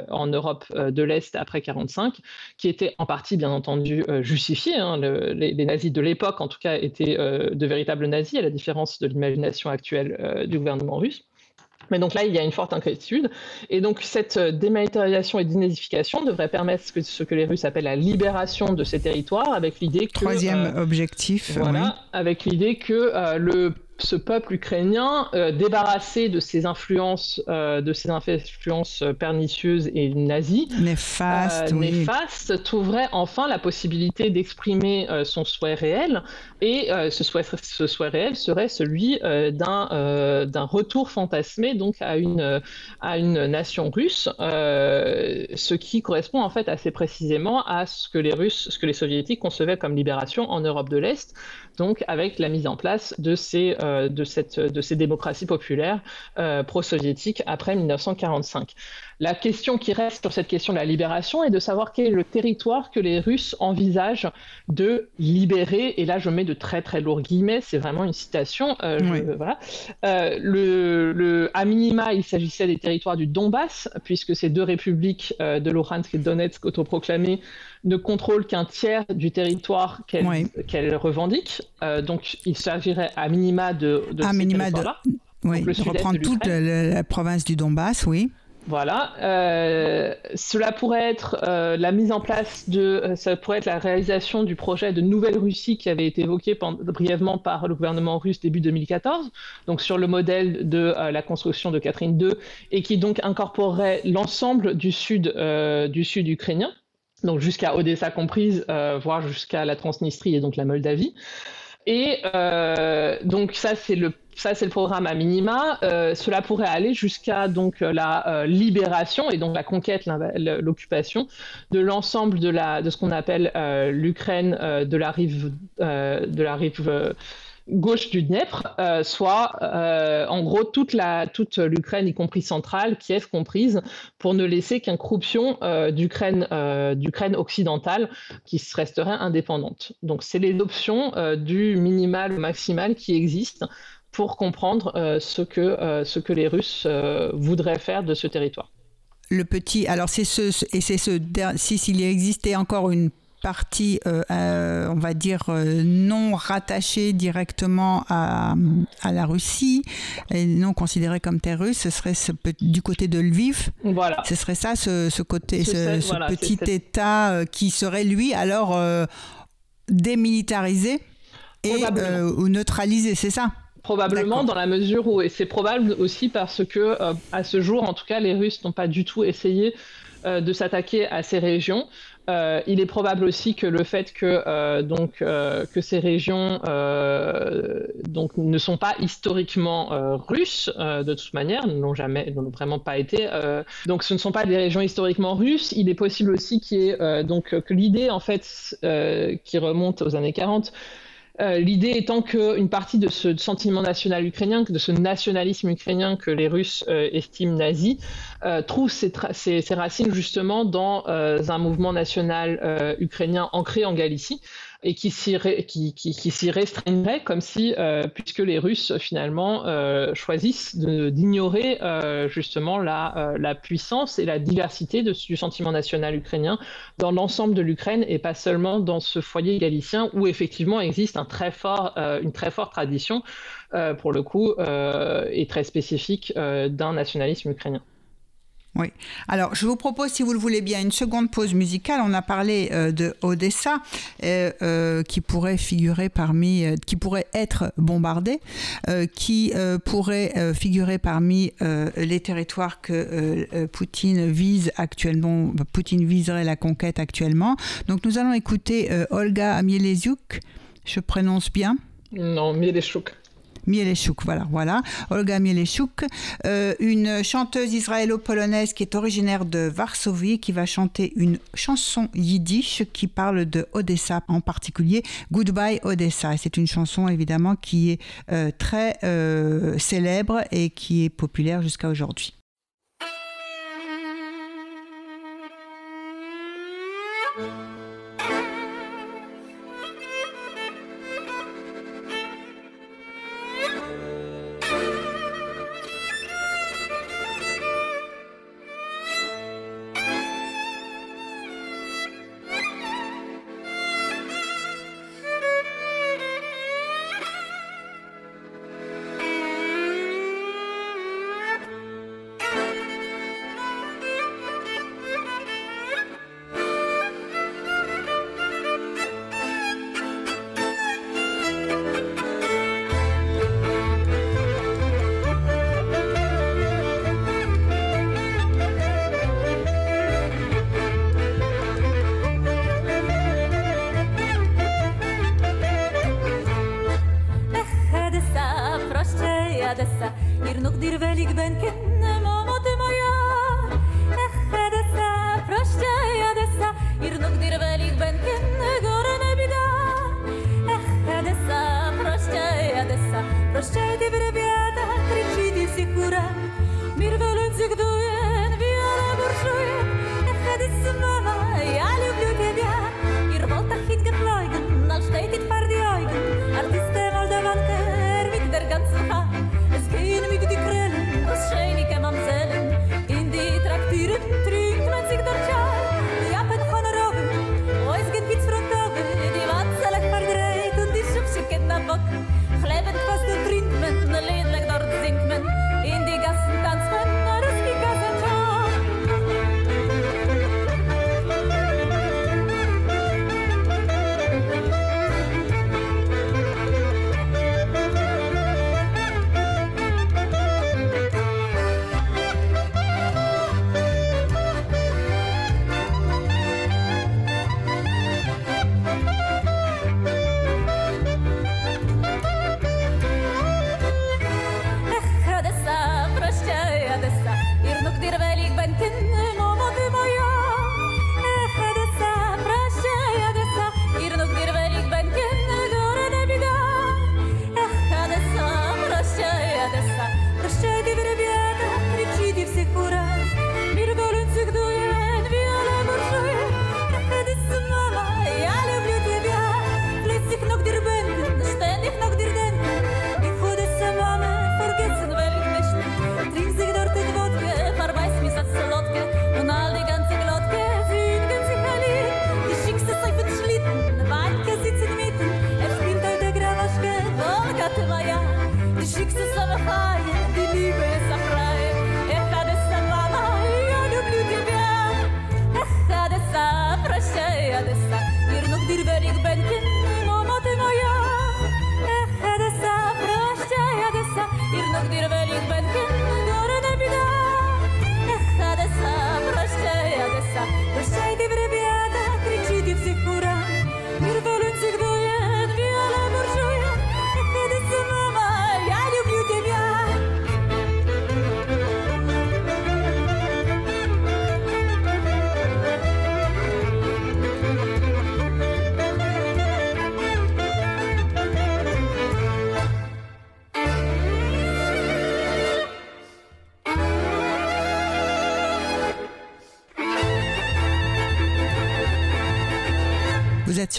en Europe de l'Est après 1945, qui était en partie bien entendu justifié. Hein. les, les, nazis de l'époque, en tout cas, étaient de véritables nazis, à la différence de l'imagination actuelle du gouvernement russe. Mais donc là, il y a une forte inquiétude. Et donc cette euh, démilitarisation et dénazification devrait permettre ce que, les Russes appellent la libération de ces territoires, avec l'idée que... Troisième euh, objectif. Voilà, avec l'idée que euh, le ce peuple ukrainien, euh, débarrassé de ses influences, euh, de ses influences pernicieuses et nazies, euh, trouverait enfin la possibilité d'exprimer son souhait réel. Et ce souhait, ce, souhait, réel serait celui d'un d'un retour fantasmé donc à une à une nation russe, ce qui correspond en fait assez précisément à ce que les Russes, ce que les Soviétiques concevaient comme libération en Europe de l'Est, donc avec la mise en place de ces, de cette, de ces démocraties populaires euh, pro-soviétiques après 1945. La question qui reste sur cette question de la libération est de savoir quel est le territoire que les Russes envisagent de libérer. Et là, je mets de très très lourds guillemets, c'est vraiment une citation. Euh, voilà. le, le, à minima, il s'agissait des territoires du Donbass, puisque ces deux républiques de Luhansk et Donetsk autoproclamées ne contrôle qu'un tiers du territoire qu'elle revendique. Euh, donc, il s'agirait à minima de, de à minima de, oui, reprendre toute la, province du Donbass, oui. Voilà, euh, cela pourrait être euh, la mise en place de, ça pourrait être la réalisation du projet de Nouvelle-Russie qui avait été évoqué brièvement par le gouvernement russe début 2014, donc sur le modèle de la construction de Catherine II, et qui donc incorporerait l'ensemble du sud, du sud ukrainien. Donc jusqu'à Odessa comprise, euh, voire jusqu'à la Transnistrie et donc la Moldavie. Et euh, donc ça, c'est le ça c'est le programme à minima. cela pourrait aller jusqu'à donc la libération et donc la conquête, l'occupation de l'ensemble de ce qu'on appelle l'Ukraine de la rive gauche du Dniepr, euh, soit euh, en gros toute l'Ukraine, y compris centrale, Kiev comprise, pour ne laisser qu'un croupion euh, d'Ukraine d'Ukraine occidentale qui resterait indépendante. Donc c'est les options du minimal au maximal qui existent pour comprendre ce que ce que les Russes voudraient faire de ce territoire. Le petit, alors c'est ce, et c'est ce, si s'il existait encore une partie, euh, euh, on va dire, euh, non rattachée directement à, à, la Russie et non considérée comme terre russe, ce serait ce, du côté de Lviv. Voilà. Ce serait ça, ce, ce côté, ce, petit État qui serait, lui, alors démilitarisé et, ou neutralisé, c'est ça? Probablement dans la mesure où, et c'est probable aussi parce que à ce jour, en tout cas, les Russes n'ont pas du tout essayé de s'attaquer à ces régions. Euh, il est probable aussi que le fait que, euh, donc, euh, que ces régions donc, ne sont pas historiquement russes, de toute manière, n'ont jamais, n'ont vraiment pas été. donc, ce ne sont pas des régions historiquement russes. Il est possible aussi qu'il y ait, donc, que l'idée, en fait, qui remonte aux années 40, euh, l'idée étant qu'une partie de ce sentiment national ukrainien, de ce nationalisme ukrainien que les Russes euh, estiment nazi, euh, trouve ses, racines justement dans un mouvement national ukrainien ancré en Galicie et qui s'y qui, restreindrait comme si, euh, puisque les Russes finalement euh, choisissent d'ignorer euh, justement la, puissance et la diversité du sentiment national ukrainien dans l'ensemble de l'Ukraine et pas seulement dans ce foyer galicien où effectivement existe une très forte tradition pour le coup et très spécifique d'un nationalisme ukrainien. Oui. Alors, je vous propose, si vous le voulez bien, une seconde pause musicale. On a parlé euh, de Odessa, euh, euh, qui pourrait figurer parmi, qui pourrait être bombardé, qui pourrait figurer parmi les territoires que Poutine vise actuellement. Poutine viserait la conquête actuellement. Donc, nous allons écouter Olga Amielesiuk. Je prononce bien? Non, Mieleshuk. Mieleshuk, voilà, voilà. Olga Mieleshuk, euh, une chanteuse israélo-polonaise qui est originaire de Varsovie, qui va chanter une chanson yiddish qui parle de Odessa, en particulier Goodbye Odessa. C'est une chanson évidemment qui est euh, très euh, célèbre et qui est populaire jusqu'à aujourd'hui.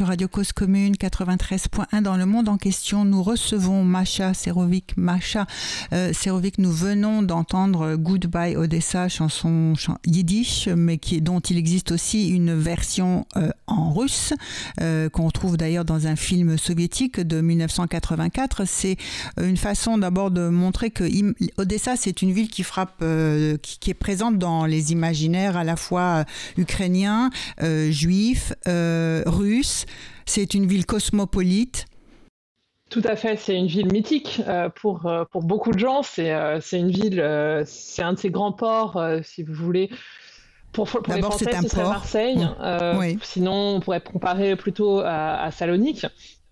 Radio Cause Commune 93.1 dans le monde en question. Nous recevons Masha Serovic. Masha euh, Serovic, nous venons d'entendre Goodbye Odessa, chanson yiddish, mais dont il existe aussi une version euh, en russe, euh, qu'on trouve d'ailleurs dans un film soviétique de 1984. C'est une façon d'abord de montrer que Odessa, c'est une ville qui frappe, qui, qui, est présente dans les imaginaires à la fois ukrainiens, juifs, russes c'est une ville cosmopolite. Tout à fait, c'est une ville mythique euh, pour, euh, pour beaucoup de gens. C'est euh, une ville, c'est un de ces grands ports, si vous voulez. Pour, pour les Français, ce serait Marseille. Sinon, on pourrait comparer plutôt à, à Salonique.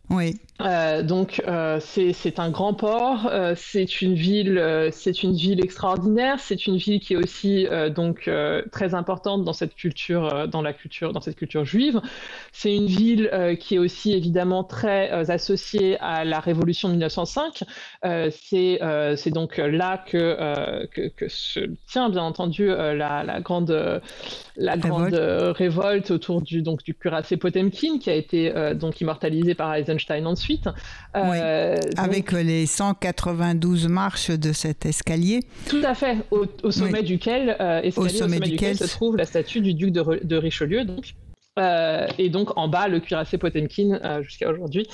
Oui. Euh, donc euh, c'est un grand port, euh, c'est une ville, euh, c'est une ville extraordinaire, c'est une ville qui est aussi donc très importante dans cette culture, dans la culture, dans cette culture juive. C'est une ville qui est aussi évidemment très associée à la révolution de 1905. c'est c'est donc là que, que, que se tient bien entendu la, la, grande la grande révolte autour du donc du cuirassé Potemkin qui a été donc immortalisé par Eisenstein ensuite euh, Avec les 192 marches de cet escalier. Tout à fait, au, sommet, duquel, euh, se trouve la statue du duc de, Richelieu. Donc. Euh, et donc en bas le cuirassé Potemkin jusqu'à aujourd'hui.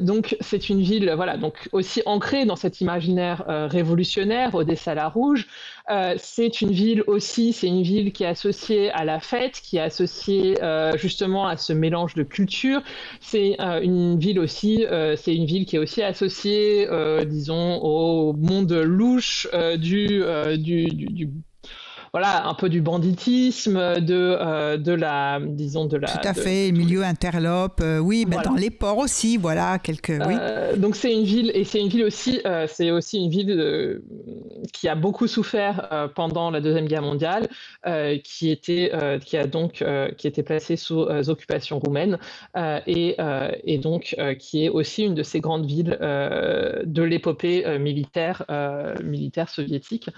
donc c'est une ville voilà donc aussi ancrée dans cet imaginaire révolutionnaire Odessa la Rouge euh, c'est une ville aussi, c'est une ville qui est associée à la fête, qui est associée euh, justement à ce mélange de cultures. C'est euh, une ville aussi, c'est une ville qui est aussi associée, disons, au monde louche du, du voilà, un peu du banditisme, de, euh, de la, disons, de la. Tout à fait, milieu interlope, euh, oui, bah, dans les ports aussi, voilà, quelques. Oui. Euh, donc c'est une ville, et c'est une ville aussi, c'est aussi une ville qui a beaucoup souffert pendant la Deuxième Guerre mondiale, qui, était, qui a donc, qui était placée sous occupation roumaine, et, et donc qui est aussi une de ces grandes villes de l'épopée militaire, militaire soviétique.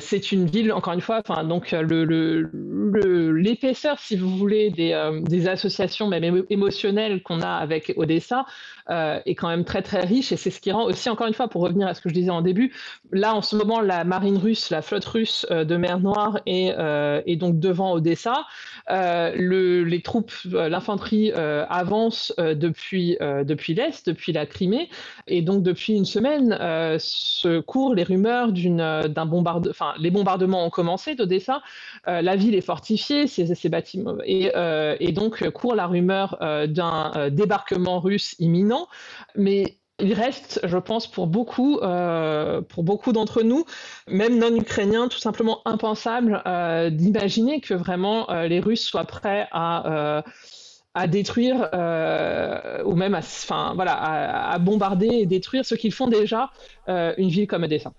c'est une ville, encore une fois, donc euh, l'épaisseur, si vous voulez, des, euh, associations même émotionnelles qu'on a avec Odessa euh, est quand même très très riche. Et c'est ce qui rend aussi, encore une fois, pour revenir à ce que je disais en début, là en ce moment la marine russe, la flotte russe de mer Noire est, donc devant Odessa. les troupes, l'infanterie avance depuis, depuis l'Est, depuis la Crimée. Et donc depuis une semaine se courent les rumeurs d'un bombardement, enfin les bombardements ont commencé d'Odessa. Euh, la ville est fortifiée, ses, bâtiments, euh, et, donc court la rumeur euh, d'un débarquement russe imminent. Mais il reste, je pense, pour beaucoup, pour beaucoup d'entre nous, même non ukrainiens, tout simplement impensable d'imaginer que vraiment les Russes soient prêts à à détruire ou même à, enfin, voilà, à, bombarder et détruire ce qu'ils font déjà une ville comme Odessa.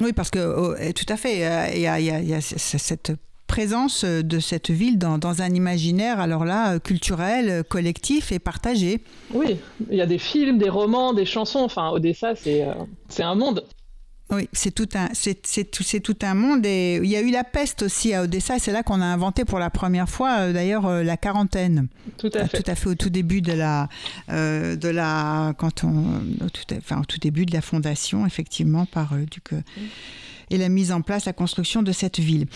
Oui, parce que oh, eh, tout à fait, euh, il y a, cette présence de cette ville dans, un imaginaire, alors là, culturel, collectif et partagé. Oui, il y a des films, des romans, des chansons, enfin, Odessa, c'est euh, un monde. Oui, c'est tout un, c'est, tout, tout un monde. Et il y a eu la peste aussi à Odessa, et c'est là qu'on a inventé pour la première fois, euh, d'ailleurs, euh, la quarantaine. Tout à fait. Tout à fait au tout début de la, euh, de la, quand on, au tout, enfin, au tout début de la fondation, effectivement, par Duc, et la mise en place, la construction de cette ville.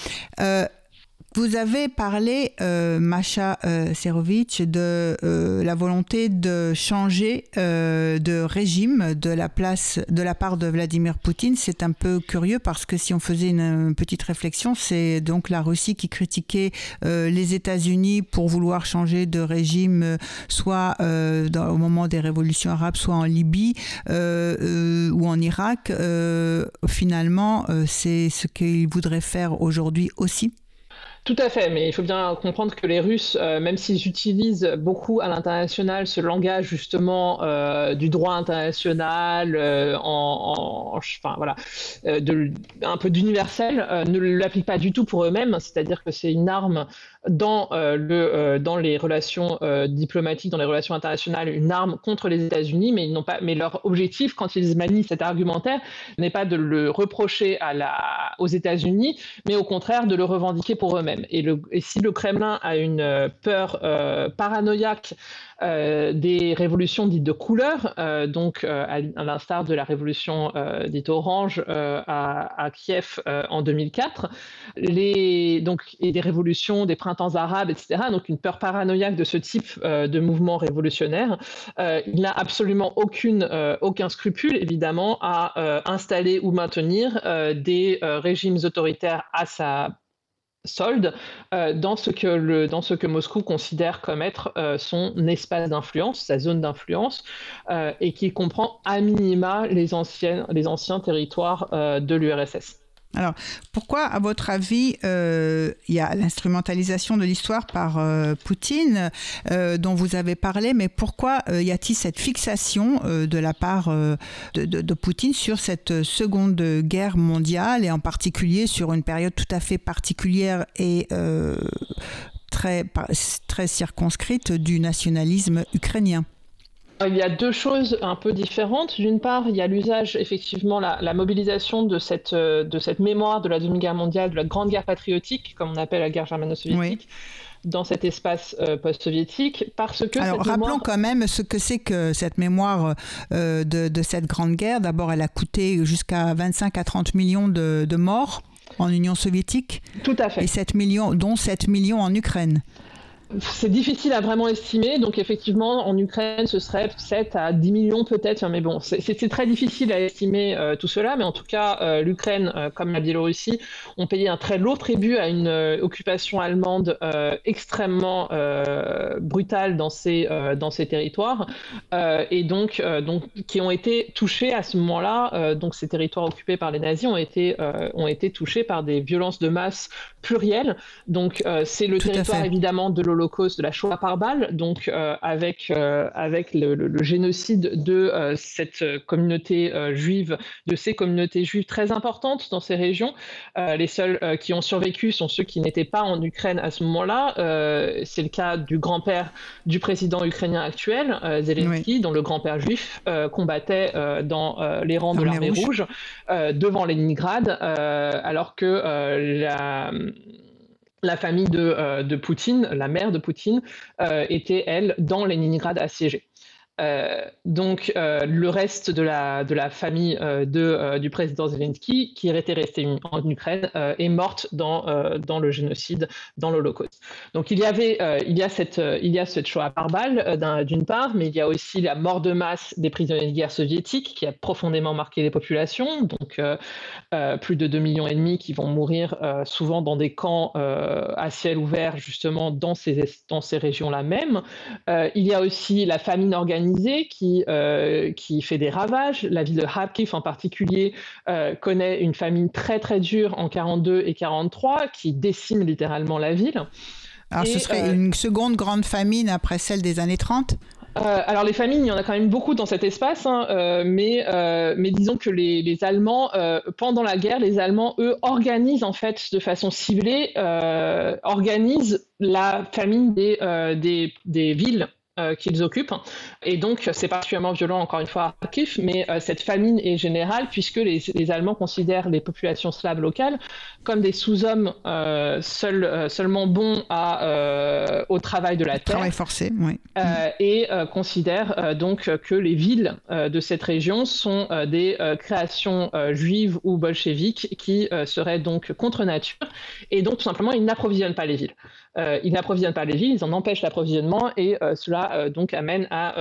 Vous avez parlé, euh, Masha euh, Serovic, de euh, la volonté de changer euh, de régime de la place, de la part de Vladimir Poutine. C'est un peu curieux parce que si on faisait une, petite réflexion, c'est donc la Russie qui critiquait les États-Unis pour vouloir changer de régime, soit au moment des révolutions arabes, soit en Libye ou en Irak. finalement, c'est ce qu'il voudrait faire aujourd'hui aussi. Tout à fait, mais il faut bien comprendre que les Russes, euh, même s'ils utilisent beaucoup à l'international ce langage justement euh, du droit international, euh, en, enfin voilà, un peu d'universel, ne l'appliquent pas du tout pour eux-mêmes. C'est-à-dire que c'est une arme dans, euh, euh, dans les relations euh, diplomatiques, dans les relations internationales, une arme contre les États-Unis, mais, mais leur objectif, quand ils manient cet argumentaire, n'est pas de le reprocher aux États-Unis, mais au contraire de le revendiquer pour eux-mêmes. Et, si le Kremlin a une peur paranoïaque des révolutions dites de couleur, euh, donc euh, à, l'instar de la révolution dite orange à, Kiev en 2004, les, donc, et des révolutions, des printemps arabes, etc. Donc une peur paranoïaque de ce type de mouvement révolutionnaire. il n'a absolument aucun scrupule, évidemment, à installer ou maintenir des régimes autoritaires à sa solde euh, dans, ce que le, dans ce que Moscou considère comme être euh, son espace d'influence, sa zone d'influence, euh, et qui comprend à minima les, anciennes, les anciens territoires de l'URSS. Alors, pourquoi, à votre avis, euh, il y a l'instrumentalisation de l'histoire par euh, Poutine, euh, dont vous avez parlé, mais pourquoi y a-t-il cette fixation de la part de, Poutine sur cette seconde guerre mondiale, et en particulier sur une période tout à fait particulière et très, très circonscrite du nationalisme ukrainien? Il y a deux choses un peu différentes. D'une part, il y a l'usage, effectivement, la, mobilisation de cette, euh, de cette mémoire de la Deuxième Guerre mondiale, de la Grande Guerre patriotique, comme on appelle la guerre germano-soviétique. dans cet espace euh, post-soviétique parce que alors rappelons quand même ce que c'est que cette mémoire euh, de, cette grande guerre d'abord elle a coûté jusqu'à 25 à 30 millions de, de, morts en Union soviétique tout à fait et 7 millions dont 7 millions en Ukraine c'est difficile à vraiment estimer. Donc, effectivement, en Ukraine, ce serait 7 à 10 millions peut-être. Mais bon, c'est très difficile à estimer euh, tout cela. Mais en tout cas, euh, l'Ukraine, euh, comme la Biélorussie, ont payé un très lourd tribut à une occupation allemande extrêmement brutale dans ces, dans ces territoires. et donc, donc, qui ont été touchés à ce moment-là. donc, ces territoires occupés par les nazis ont été, ont été touchés par des violences de masse plurielles. Donc, c'est le territoire, évidemment, de l'Holocauste l'Holocauste, de la Shoah par balle, donc euh, avec, euh, avec le, génocide de euh, cette communauté juive, de ces communautés juives très importantes dans ces régions. les seuls qui ont survécu sont ceux qui n'étaient pas en Ukraine à ce moment-là. C'est le cas du grand-père du président ukrainien actuel, Zelensky, dont le grand-père juif combattait dans les rangs de l'armée rouge, rouge devant Leningrad, alors que la la famille euh, de, Poutine, la mère de Poutine, euh, était, elle, dans Leningrad assiégée. Euh, donc euh, le reste de la, de la famille euh, de, du président Zelensky, qui était restée en Ukraine, est morte dans, dans le génocide, dans l'Holocauste. Donc il y avait, il y a cette, il y a cette Shoah par balle d'une part, mais il y a aussi la mort de masse des prisonniers de guerre soviétiques qui a profondément marqué les populations. Donc plus de 2 millions et demi qui vont mourir souvent dans des camps à ciel ouvert justement dans ces, dans ces régions-là même. il y a aussi la famine organisée qui, euh, qui fait des ravages. La ville de Kharkiv en particulier euh, connaît une famine très très dure en 42 et 43 qui décime littéralement la ville. Alors ce serait euh, une seconde grande famine après celle des années 30 alors les famines, il y en a quand même beaucoup dans cet espace, hein, mais, mais disons que les, les Allemands, pendant la guerre, les Allemands, eux, organisent en fait de façon ciblée, organisent la famine des, des, des villes qu'ils occupent. Et donc, c'est particulièrement violent, encore une fois, à Kharkiv, mais cette famine est générale puisque les, les, Allemands considèrent les populations slaves locales comme des sous-hommes seul, seulement bons à, au travail de la terre. Travail forcé, oui. et considèrent donc que les villes de cette région sont des créations juives ou bolcheviques qui seraient donc contre nature et donc tout simplement ils n'approvisionnent pas les villes. Euh, ils n'approvisionnent pas les villes, ils en empêchent l'approvisionnement et euh, cela euh, donc amène à,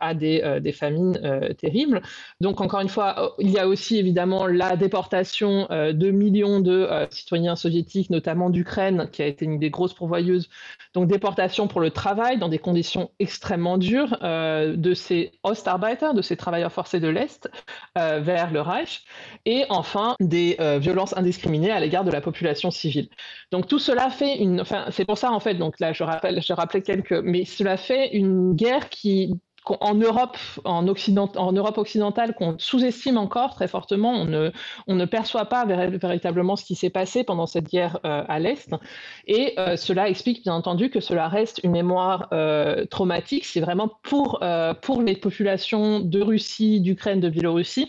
à des, des, famines terribles. Donc encore une fois, il y a aussi évidemment la déportation de millions de citoyens soviétiques, notamment d'Ukraine, qui a été une des grosses pourvoyeuses. Donc déportation pour le travail dans des conditions extrêmement dures de ces Ostarbeiter, de ces travailleurs forcés de l'Est, vers le Reich. Et enfin, des violences indiscriminées à l'égard de la population civile. Donc tout cela fait une... Enfin, c'est pour ça, en fait, donc là, je, rappelle, je rappelais quelques. Mais cela fait une guerre qui, en Europe, en, Europe occidentale, qu'on sous-estime encore très fortement. On ne, perçoit pas véritablement ce qui s'est passé pendant cette guerre euh, à l'Est. Et euh, cela explique, bien entendu, que cela reste une mémoire euh, traumatique. C'est vraiment pour les populations de Russie, d'Ukraine, de Biélorussie,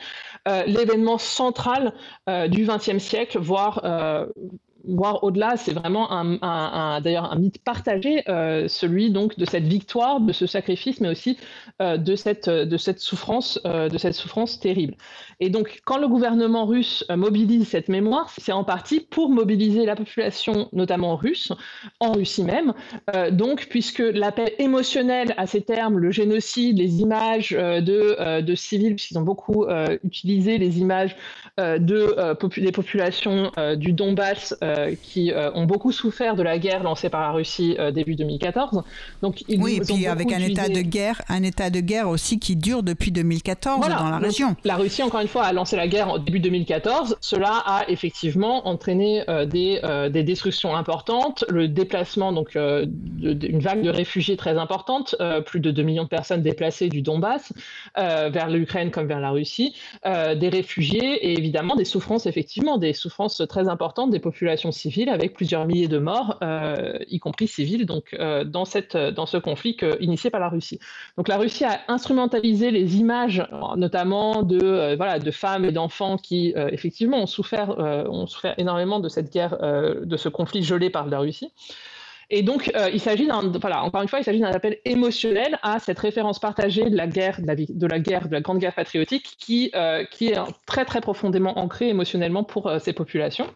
l'événement central du XXe siècle, voire voire au-delà, c'est vraiment un, d'ailleurs un mythe partagé, euh, celui donc de cette victoire, de ce sacrifice, mais aussi euh, de cette de cette souffrance, euh, de cette souffrance terrible. Et donc, quand le gouvernement russe mobilise cette mémoire, c'est en partie pour mobiliser la population, notamment russe, en Russie même. donc, puisque l'appel émotionnel à ces termes, le génocide, les images de de civils, puisqu'ils ont beaucoup utilisé les images de des populations du Donbass euh, qui euh, ont beaucoup souffert de la guerre lancée par la Russie euh, début 2014. Donc, oui, et puis avec un état de guerre, un état de guerre aussi qui dure depuis 2014 dans la région. La Russie, encore une fois, a lancé la guerre au début 2014. Cela a effectivement entraîné des, des, destructions importantes, le déplacement donc d'une vague de réfugiés très importante, plus de 2 millions de personnes déplacées du Donbass vers l'Ukraine comme vers la Russie, des réfugiés et évidemment des souffrances effectivement, des souffrances très importantes des populations civile avec plusieurs milliers de morts, euh, y compris civils, donc euh, dans, cette, dans ce conflit initié par la Russie. Donc la Russie a instrumentalisé les images, notamment de, euh, voilà, de femmes et d'enfants qui effectivement ont souffert, ont souffert énormément de cette guerre, de ce conflit gelé par la Russie. Et donc, il s'agit d'un, voilà, encore une fois, il s'agit d'un appel émotionnel à cette référence partagée de la guerre, de la, de la guerre, de la grande guerre patriotique, qui, qui est très très profondément ancrée émotionnellement pour ces populations.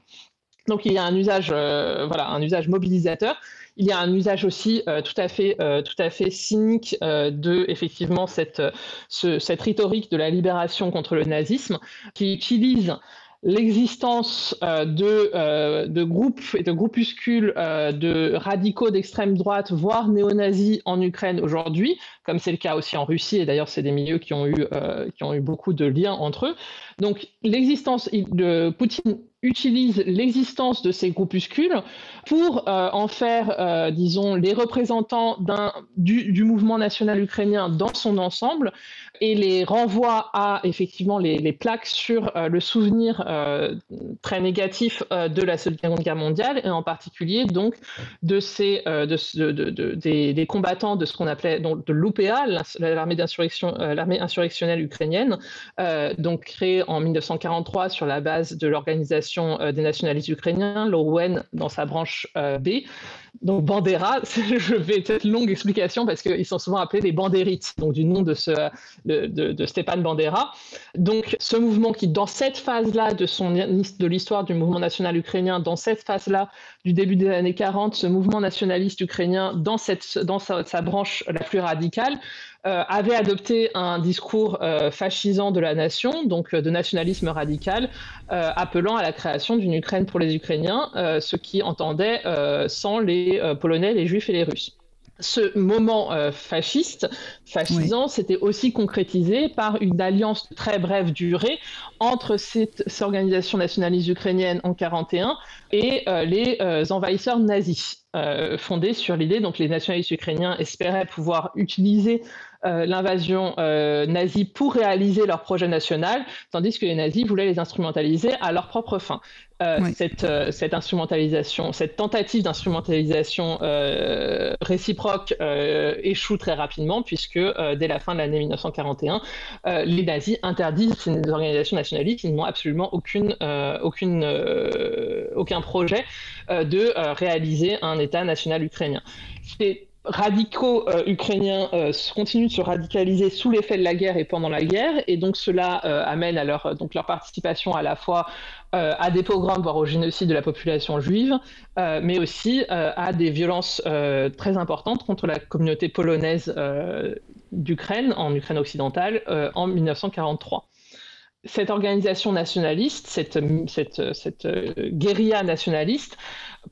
Donc il y a un usage, euh, voilà, un usage mobilisateur. Il y a un usage aussi euh, tout à fait, euh, tout à fait cynique de effectivement cette, cette rhétorique de la libération contre le nazisme, qui utilise l'existence de, de, groupes et de groupuscules de radicaux d'extrême droite, voire néo-nazis en Ukraine aujourd'hui, comme c'est le cas aussi en Russie, et d'ailleurs c'est des milieux qui ont, eu, qui ont eu beaucoup de liens entre eux. Donc l'existence de Poutine utilise l'existence de ces groupuscules pour euh, en faire, euh, disons, les représentants du, mouvement national ukrainien dans son ensemble et les renvoie à effectivement les, plaques sur euh, le souvenir très négatif de la Seconde Guerre mondiale et en particulier donc de ces de, des, des, combattants de ce qu'on appelait donc de l'UPA, l'armée insurrectionnelle ukrainienne, donc créée en 1943 sur la base de l'organisation euh, des nationalistes ukrainiens, l'OUN dans sa branche euh, B. Donc Bandera, je vais cette longue explication parce qu'ils sont souvent appelés des bandérites, donc du nom de, ce, de, Stéphane Bandera. Donc ce mouvement qui, dans cette phase-là de, de l'histoire du mouvement national ukrainien, dans cette phase-là du début des années 40, ce mouvement nationaliste ukrainien, dans, cette, dans sa branche la plus radicale, avait adopté un discours euh, fascisant de la nation, donc euh, de nationalisme radical, appelant à la création d'une Ukraine pour les Ukrainiens, ce qui entendait sans les Polonais, les Juifs et les Russes ce moment fasciste, fascisant, s'était aussi concrétisé par une alliance de très brève durée entre cette, cette organisation nationaliste ukrainienne en 1941 et les envahisseurs nazis. fondée sur l'idée, donc les nationalistes ukrainiens espéraient pouvoir utiliser euh, l'invasion euh, nazie pour réaliser leur projet national, tandis que les nazis voulaient les instrumentaliser à leur propre fin. Euh, cette, cette, instrumentalisation, cette tentative d'instrumentalisation réciproque échoue très rapidement puisque dès la fin de l'année 1941, les nazis interdisent ces organisations nationalistes, ils n'ont absolument aucune, aucune, aucun projet de réaliser un État national ukrainien. C'est radicaux euh, ukrainiens euh, continuent de se radicaliser sous l'effet de la guerre et pendant la guerre, et donc cela euh, amène à leur, donc leur participation à la fois à des pogroms, voire au génocide de la population juive, mais aussi à des violences très importantes contre la communauté polonaise d'Ukraine, en Ukraine occidentale, en 1943 cette organisation nationaliste, cette, cette guérilla nationaliste,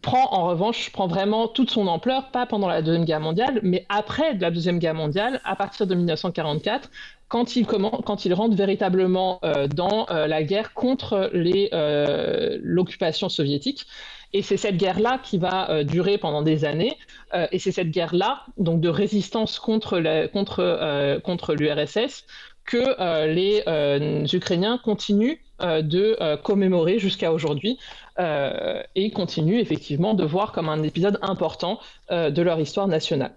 prend en revanche prend vraiment toute son ampleur, pas pendant la Deuxième Guerre mondiale, mais après la Deuxième Guerre mondiale, à partir de 1944, quand il, quand il rentre véritablement euh, dans euh, la guerre contre euh, l'occupation soviétique. Et c'est cette guerre-là qui va durer pendant des années. et c'est cette guerre-là, donc de résistance contre l'URSS, que les Ukrainiens continuent de commémorer jusqu'à aujourd'hui euh, et continuent effectivement de voir comme un épisode important euh, de leur histoire nationale.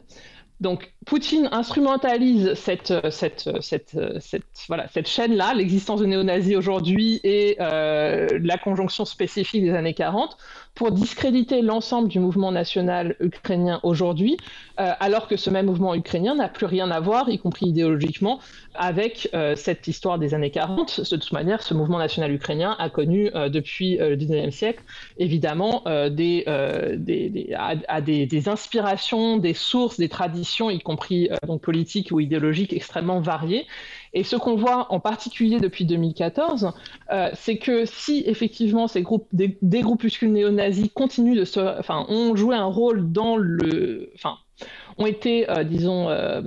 Donc Poutine instrumentalise cette, cette, chaîne-là, l'existence de néo-nazis aujourd'hui et euh, la conjonction spécifique des années 40, pour discréditer l'ensemble du mouvement national ukrainien aujourd'hui, euh, alors que ce même mouvement ukrainien n'a plus rien à voir, y compris idéologiquement, avec euh, cette histoire des années 40. De toute manière, ce mouvement national ukrainien a connu euh, depuis le 19e siècle, évidemment, des, des, inspirations, des sources, des traditions, y compris donc politiques ou idéologiques, extrêmement variées. Et ce qu'on voit en particulier depuis 2014, euh, c'est que si effectivement ces groupes, des, groupuscules néo-nazis continuent de se, enfin, ont joué un rôle dans le, enfin, ont été, euh, disons, euh,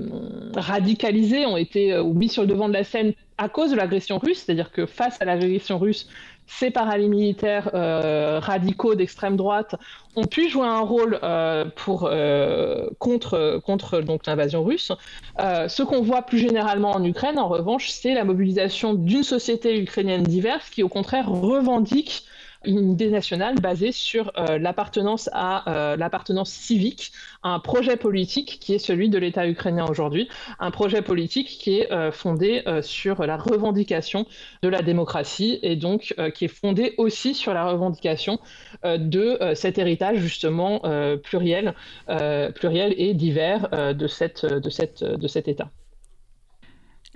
radicalisés, ont été mis sur le devant de la scène à cause de l'agression russe, c'est-à-dire que face à l'agression russe, ces paramilitaires euh, radicaux d'extrême droite ont pu jouer un rôle euh, pour, euh, contre, contre l'invasion russe. ce qu'on voit plus généralement en Ukraine, en revanche, c'est la mobilisation d'une société ukrainienne diverse qui, au contraire, revendique une idée nationale basée sur euh, l'appartenance à euh, l'appartenance civique, un projet politique qui est celui de l'État ukrainien aujourd'hui, un projet politique qui est euh, fondé sur la revendication de la démocratie et donc qui est fondé aussi sur la revendication de cet héritage justement pluriel, pluriel et divers de cet État.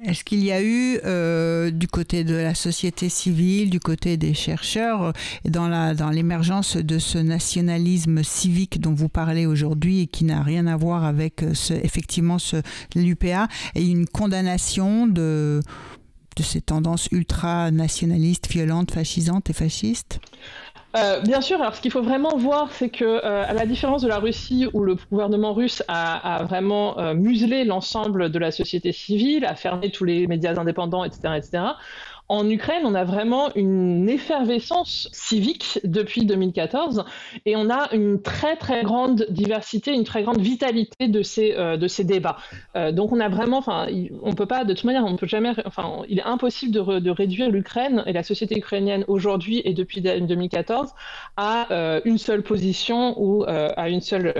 Est-ce qu'il y a eu euh, du côté de la société civile, du côté des chercheurs, dans, la, dans l'émergence de ce nationalisme civique dont vous parlez aujourd'hui et qui n'a rien à voir avec euh, effectivement ce, l'UPA, et une condamnation de, de ces tendances ultra-nationalistes, violentes, fascisantes et fascistes? Euh, bien sûr, alors ce qu'il faut vraiment voir, c'est que, euh, à la différence de la Russie, où le gouvernement russe a, vraiment euh, muselé l'ensemble de la société civile, a fermé tous les médias indépendants, etc., etc., en Ukraine, on a vraiment une effervescence civique depuis 2014 et on a une très très grande diversité, une très grande vitalité de ces, euh, de ces débats. Euh, donc on a vraiment, enfin, on peut pas, de toute manière, on peut jamais, enfin, il est impossible de, réduire l'Ukraine et la société ukrainienne aujourd'hui et depuis 2014 à euh, une seule position ou à une seule,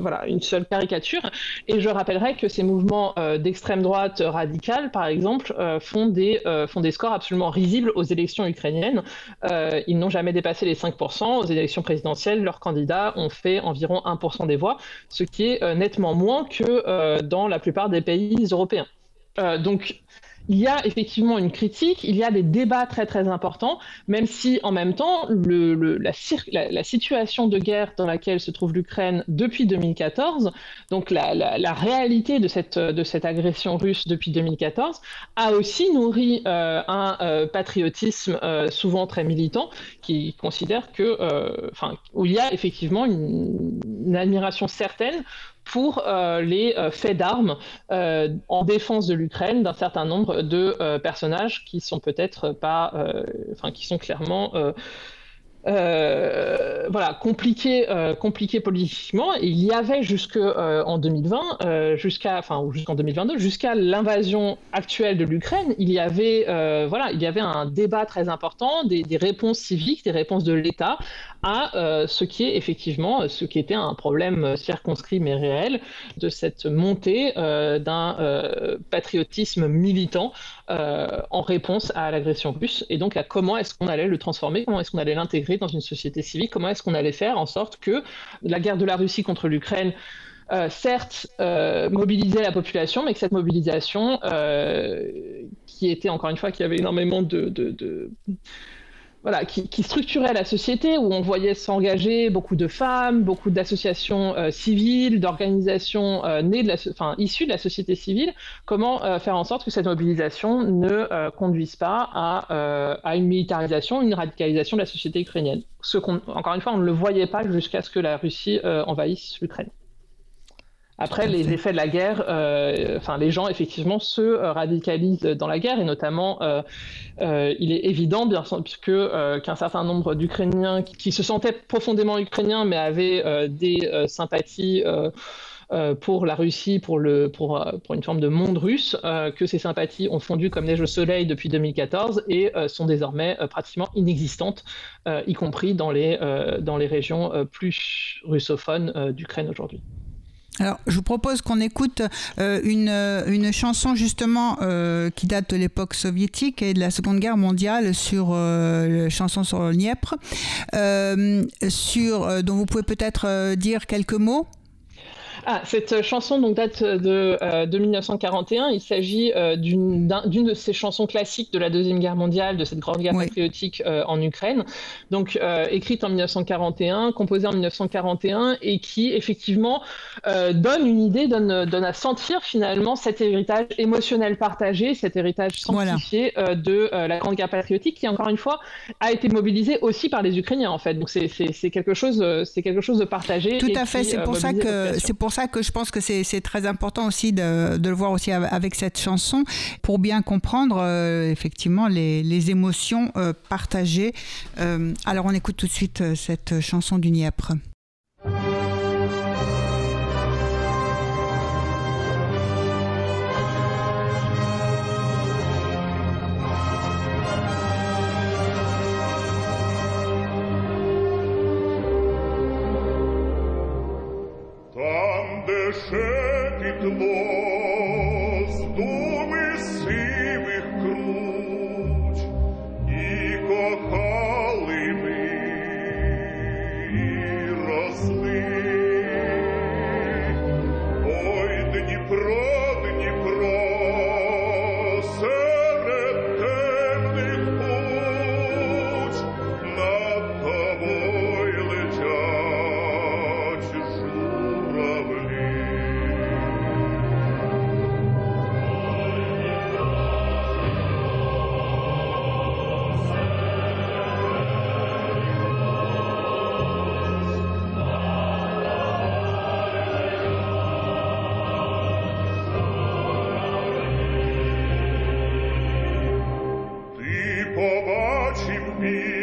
voilà, une seule caricature. Et je rappellerai que ces mouvements d'extrême droite radicale, par exemple, font des, font des scores absolument risibles aux élections ukrainiennes. Euh, ils n'ont jamais dépassé les 5%. Aux élections présidentielles, leurs candidats ont fait environ 1% des voix, ce qui est euh, nettement moins que euh, dans la plupart des pays européens. donc, il y a effectivement une critique, il y a des débats très très importants, même si en même temps, la, situation de guerre dans laquelle se trouve l'Ukraine depuis 2014, donc la, réalité de cette, de cette agression russe depuis 2014, a aussi nourri euh, un euh, patriotisme euh, souvent très militant qui considère que, où il y a effectivement une admiration certaine pour euh, les euh, faits d'armes euh, en défense de l'Ukraine d'un certain nombre de personnages qui sont peut-être pas, enfin qui sont clairement euh, voilà, compliqué, euh, compliqué politiquement. Il y avait jusque euh, en 2020, jusqu'à, enfin, jusqu'en 2022, jusqu'à l'invasion actuelle de l'Ukraine, il y avait, voilà, il y avait un débat très important, des, des réponses civiques, des réponses de l'État à ce qui est effectivement, ce qui était un problème circonscrit mais réel de cette montée d'un patriotisme militant en réponse à l'agression russe, et donc à comment est-ce qu'on allait le transformer, comment est-ce qu'on allait l'intégrer dans une société civique Comment est-ce qu'on allait faire en sorte que la guerre de la Russie contre l'Ukraine euh, certes, euh, mobilisait la population, mais que cette mobilisation, euh, qui était encore une fois, qui avait énormément de, voilà, qui, structurait la société, où on voyait s'engager beaucoup de femmes, beaucoup d'associations euh, civiles, d'organisations euh, nées de la, enfin, issues de la société civile, comment euh, faire en sorte que cette mobilisation ne conduise pas à, une militarisation, une radicalisation de la société ukrainienne? Ce encore une fois, on ne le voyait pas jusqu'à ce que la Russie envahisse l'Ukraine. Après, les effets de la guerre, euh, enfin, les gens effectivement se euh, radicalisent dans la guerre et notamment, euh, il est évident, bien puisque qu'un certain nombre d'Ukrainiens qui, se sentaient profondément ukrainiens mais avaient des sympathies. pour la Russie, pour, le, pour, pour, une forme de monde russe, que ces sympathies ont fondu comme neige au soleil depuis 2014 et sont désormais pratiquement inexistantes, y compris dans les, dans les régions plus russophones d'Ukraine aujourd'hui. Alors, je vous propose qu'on écoute euh, une, euh, une, chanson justement euh, qui date de l'époque soviétique et de la Seconde Guerre mondiale sur euh, chanson sur le Dniepr, sur dont vous pouvez peut-être dire quelques mots. Ah, cette chanson donc date de, euh, de 1941. Il s'agit euh, d'une de ces chansons classiques de la Deuxième Guerre mondiale, de cette grande guerre patriotique euh, en Ukraine. Donc écrite en 1941, composée en 1941 et qui effectivement donne une idée, donne, donne à sentir finalement cet héritage émotionnel partagé, cet héritage sanctifié de la grande guerre patriotique qui encore une fois a été mobilisé aussi par les Ukrainiens en fait. Donc c'est quelque chose, quelque chose de partagé. Tout à fait. C'est pour ça que pour ça que je pense que c'est très important aussi de, le voir aussi avec cette chanson pour bien comprendre euh, effectivement les, émotions euh, partagées. Euh, alors on écoute tout de suite cette chanson du Nièvre. me.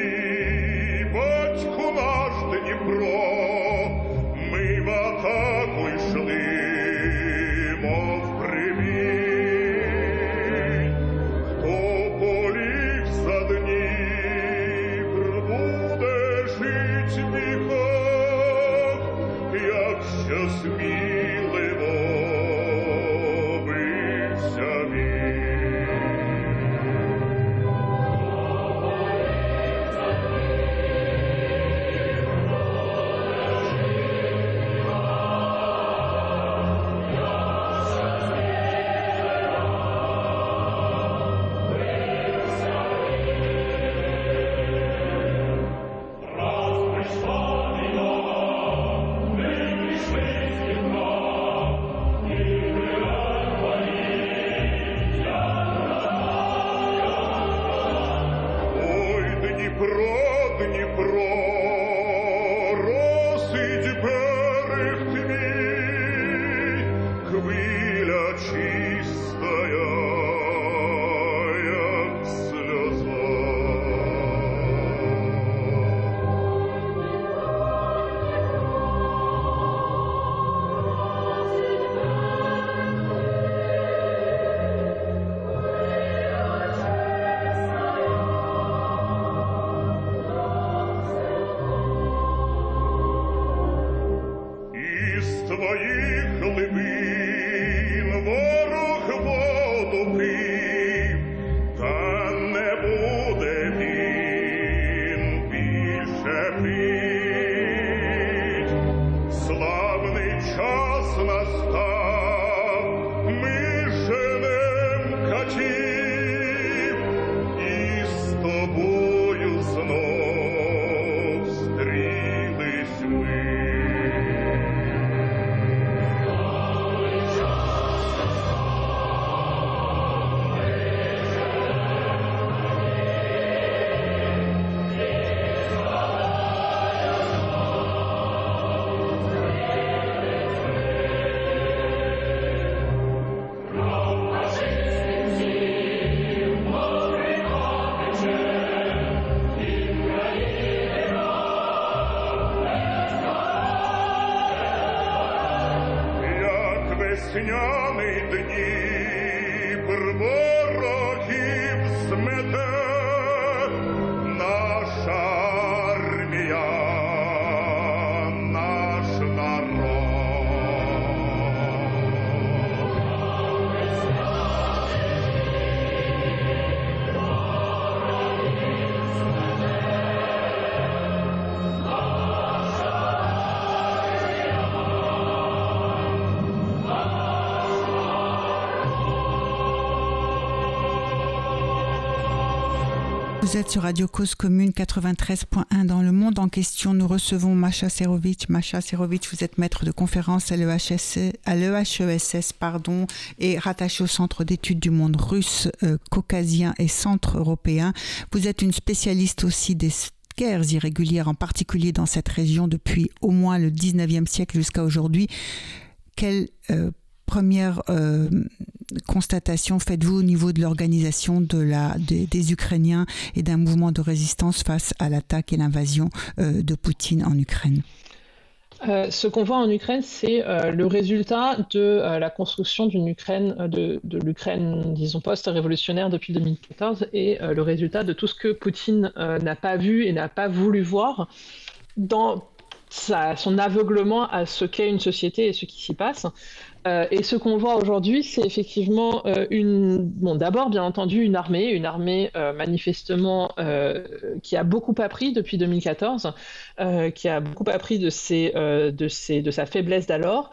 Тьмяные дни Vous êtes sur Radio Cause Commune 93.1 dans le monde en question. Nous recevons Masha Serovic. Masha Serovic, vous êtes maître de conférence à l'EHESS pardon, et rattaché au Centre d'études du monde russe, euh, caucasien et centre européen. Vous êtes une spécialiste aussi des guerres irrégulières, en particulier dans cette région depuis au moins le 19e siècle jusqu'à aujourd'hui. Quelle euh, première euh, constatation faites-vous au niveau de l'organisation des, Ukrainiens et d'un mouvement de résistance face à l'attaque et l'invasion euh, de Poutine en Ukraine? Euh, ce qu'on voit en Ukraine, c'est le résultat de la construction d'une Ukraine, de, de l'Ukraine, disons, post-révolutionnaire depuis 2014, et le résultat de tout ce que Poutine n'a pas vu et n'a pas voulu voir dans son aveuglement à ce qu'est une société et ce qui s'y passe. Euh, et ce qu'on voit aujourd'hui, c'est effectivement euh, une, bon, d'abord bien entendu une armée, une armée euh, manifestement qui a beaucoup appris depuis 2014, qui a beaucoup appris de ses, de ses, de sa faiblesse d'alors,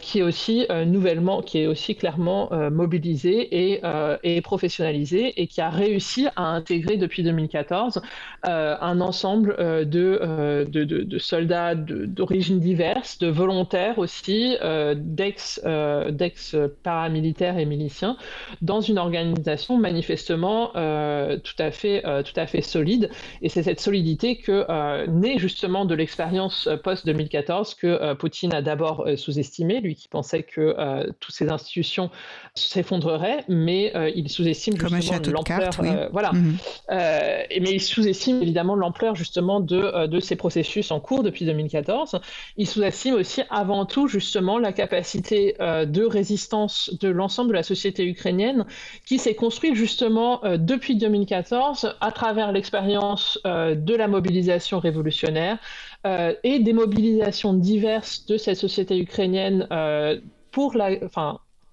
qui est aussi nouvellement, qui est aussi clairement mobilisée et, et professionnalisée, et qui a réussi à intégrer depuis 2014 un ensemble de, de, de, soldats d'origine diverses, de volontaires aussi, d'ex euh, d'ex-paramilitaires et miliciens dans une organisation manifestement euh, tout, à fait, euh, tout à fait solide. Et c'est cette solidité que naît justement de l'expérience post-2014 que Poutine a d'abord sous-estimé, lui qui pensait que toutes ces institutions s'effondreraient, mais il sous-estime justement l'ampleur. voilà. Mhm. mais il sous-estime évidemment l'ampleur justement de, de ces processus en cours depuis 2014. Il sous-estime aussi avant tout justement la capacité euh, de résistance de l'ensemble de la société ukrainienne qui s'est construite justement euh, depuis 2014 à travers l'expérience euh, de la mobilisation révolutionnaire et des mobilisations diverses de cette société ukrainienne pour la,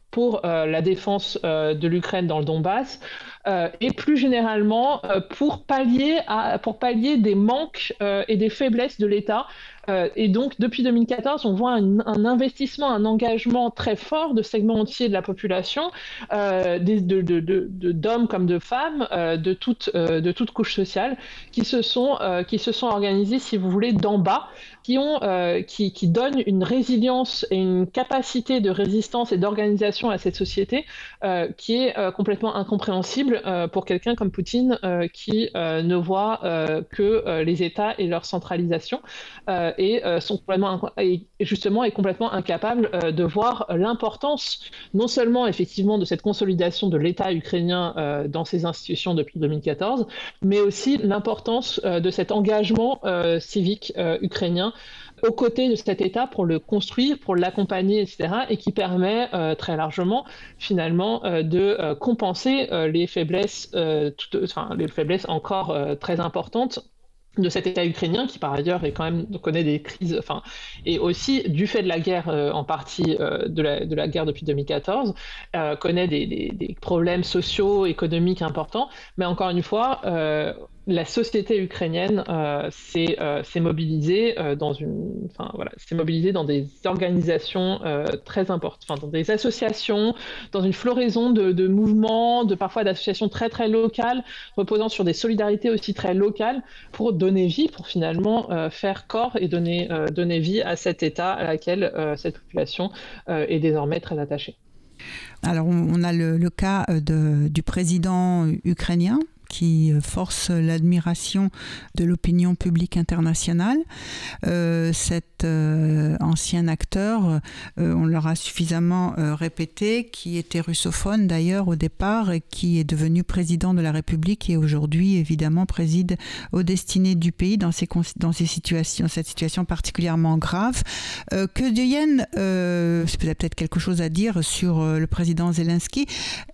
pour la défense de l'Ukraine dans le Donbass, et plus généralement pour pallier, pour pallier des manques et des faiblesses de l'État. Euh, et donc, depuis 2014, on voit un, investissement, un engagement très fort de segments entiers de la population, euh, d'hommes comme de femmes, euh, de, toutes de toutes couches sociales, qui se sont, qui se sont organisés, si vous voulez, d'en bas, qui, ont, qui, qui donnent une résilience et une capacité de résistance et d'organisation à cette société qui est complètement incompréhensible pour quelqu'un comme Poutine qui ne voit que les États et leur centralisation et euh, sont complètement et justement est complètement incapable euh, de voir l'importance non seulement effectivement de cette consolidation de l'État ukrainien euh, dans ses institutions depuis 2014, mais aussi l'importance de cet engagement civique ukrainien aux côtés de cet État pour le construire, pour l'accompagner, etc., et qui permet très largement, finalement, de compenser les faiblesses, enfin, les faiblesses encore très importantes de cet État ukrainien qui par ailleurs est quand même connaît des crises, enfin et aussi du fait de la guerre en partie de, la, de, la, guerre depuis 2014 connaît des, des, des, problèmes sociaux économiques importants, mais encore une fois la société ukrainienne euh, euh, s'est mobilisée euh, dans une, enfin voilà, s'est mobilisée dans des organisations très importantes, dans des associations, dans une floraison de, mouvements, de parfois d'associations très très locales, reposant sur des solidarités aussi très locales, pour donner vie, pour finalement faire corps et donner donner vie à cet État à laquelle cette population est désormais très attachée. Alors on a le, cas du président ukrainien qui force l'admiration de l'opinion publique internationale. Euh, cet euh, ancien acteur, euh, on leur a suffisamment répété, qui était russophone d'ailleurs au départ et qui est devenu président de la République et aujourd'hui évidemment préside aux destinées du pays dans, cette situation particulièrement grave. que Diane, c'est peut-être quelque chose à dire sur le président Zelensky.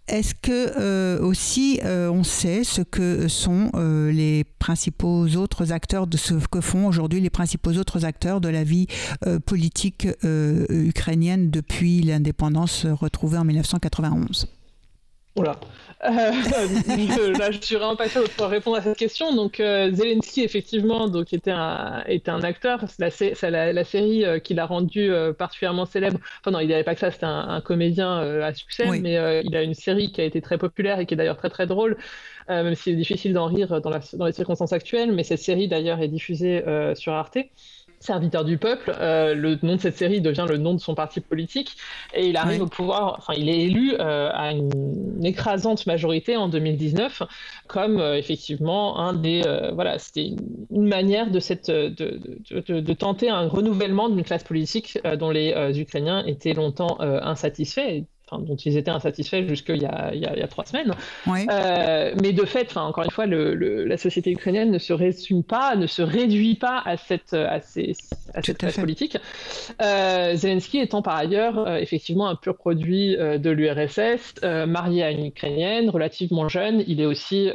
Est-ce que aussi on sait ce que sont euh, les principaux autres acteurs de ce que font aujourd'hui les principaux autres acteurs de la vie euh, politique euh, ukrainienne depuis l'indépendance retrouvée en 1991 Voilà. je, là, je suis vraiment pas sûre pour répondre à cette question. Donc, Zelensky, effectivement, donc, était, un, était un acteur. C'est la, la, série qui l'a rendu particulièrement célèbre. Enfin, non, il n'avait pas que ça, c'était un, comédien à succès, mais il a une série qui a été très populaire et qui est d'ailleurs très, très drôle, euh, même s'il est difficile d'en rire dans, les circonstances actuelles, mais cette série d'ailleurs est diffusée euh, sur Arte. Serviteur du peuple, euh, le nom de cette série devient le nom de son parti politique. Et il arrive au pouvoir, enfin il est élu à une écrasante majorité en 2019 comme effectivement un des, voilà, c'était une manière de, cette, de, de, de, tenter un renouvellement d'une classe politique dont les Ukrainiens étaient longtemps insatisfaits dont ils étaient insatisfaits jusqu'il y, y a, trois semaines. Euh, mais de fait, encore une fois, le, la société ukrainienne ne se résume pas, ne se réduit pas à cette, à ces, à cette classe politique. Euh, Zelensky étant par ailleurs euh, effectivement un pur produit de l'URSS, marié à une ukrainienne, relativement jeune, il est aussi,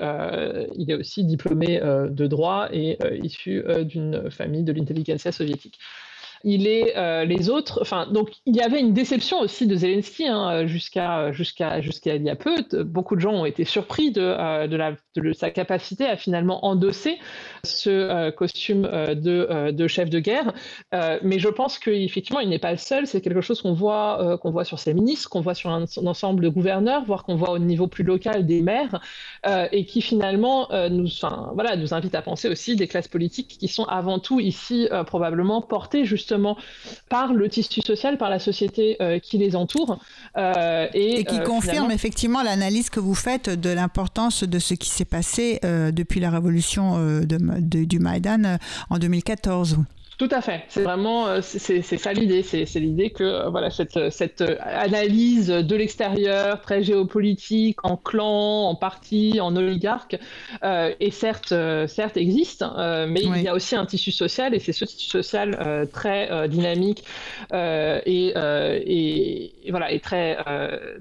il est aussi diplômé de droit et issu d'une famille de l'intelligentsia soviétique il est euh, les autres. Enfin, donc il y avait une déception aussi de Zelensky hein, jusqu'à jusqu'à jusqu'à il y a peu. Beaucoup de gens ont été surpris de, euh, de, sa capacité à finalement endosser ce euh, costume de, de, chef de guerre. mais je pense qu'effectivement, il n'est pas le seul. C'est quelque chose qu'on voit qu'on voit sur ses ministres, qu'on voit sur un, ensemble de gouverneurs, voire qu'on voit au niveau plus local des maires, et qui finalement nous, voilà, nous invite à penser aussi des classes politiques qui sont avant tout ici probablement portées justement par le tissu social, par la société euh, qui les entoure. Euh, et, qui euh, confirme effectivement l'analyse que vous faites de l'importance de ce qui s'est passé depuis la révolution du Maïdan en 2014. Tout à fait. C'est vraiment euh, c'est ça l'idée. C'est l'idée que euh, voilà cette, cette analyse de l'extérieur très géopolitique, en clan, en parti, en oligarque, euh, et certes certes existe, mais il y a aussi un tissu social et c'est ce tissu social très dynamique et, et, voilà et très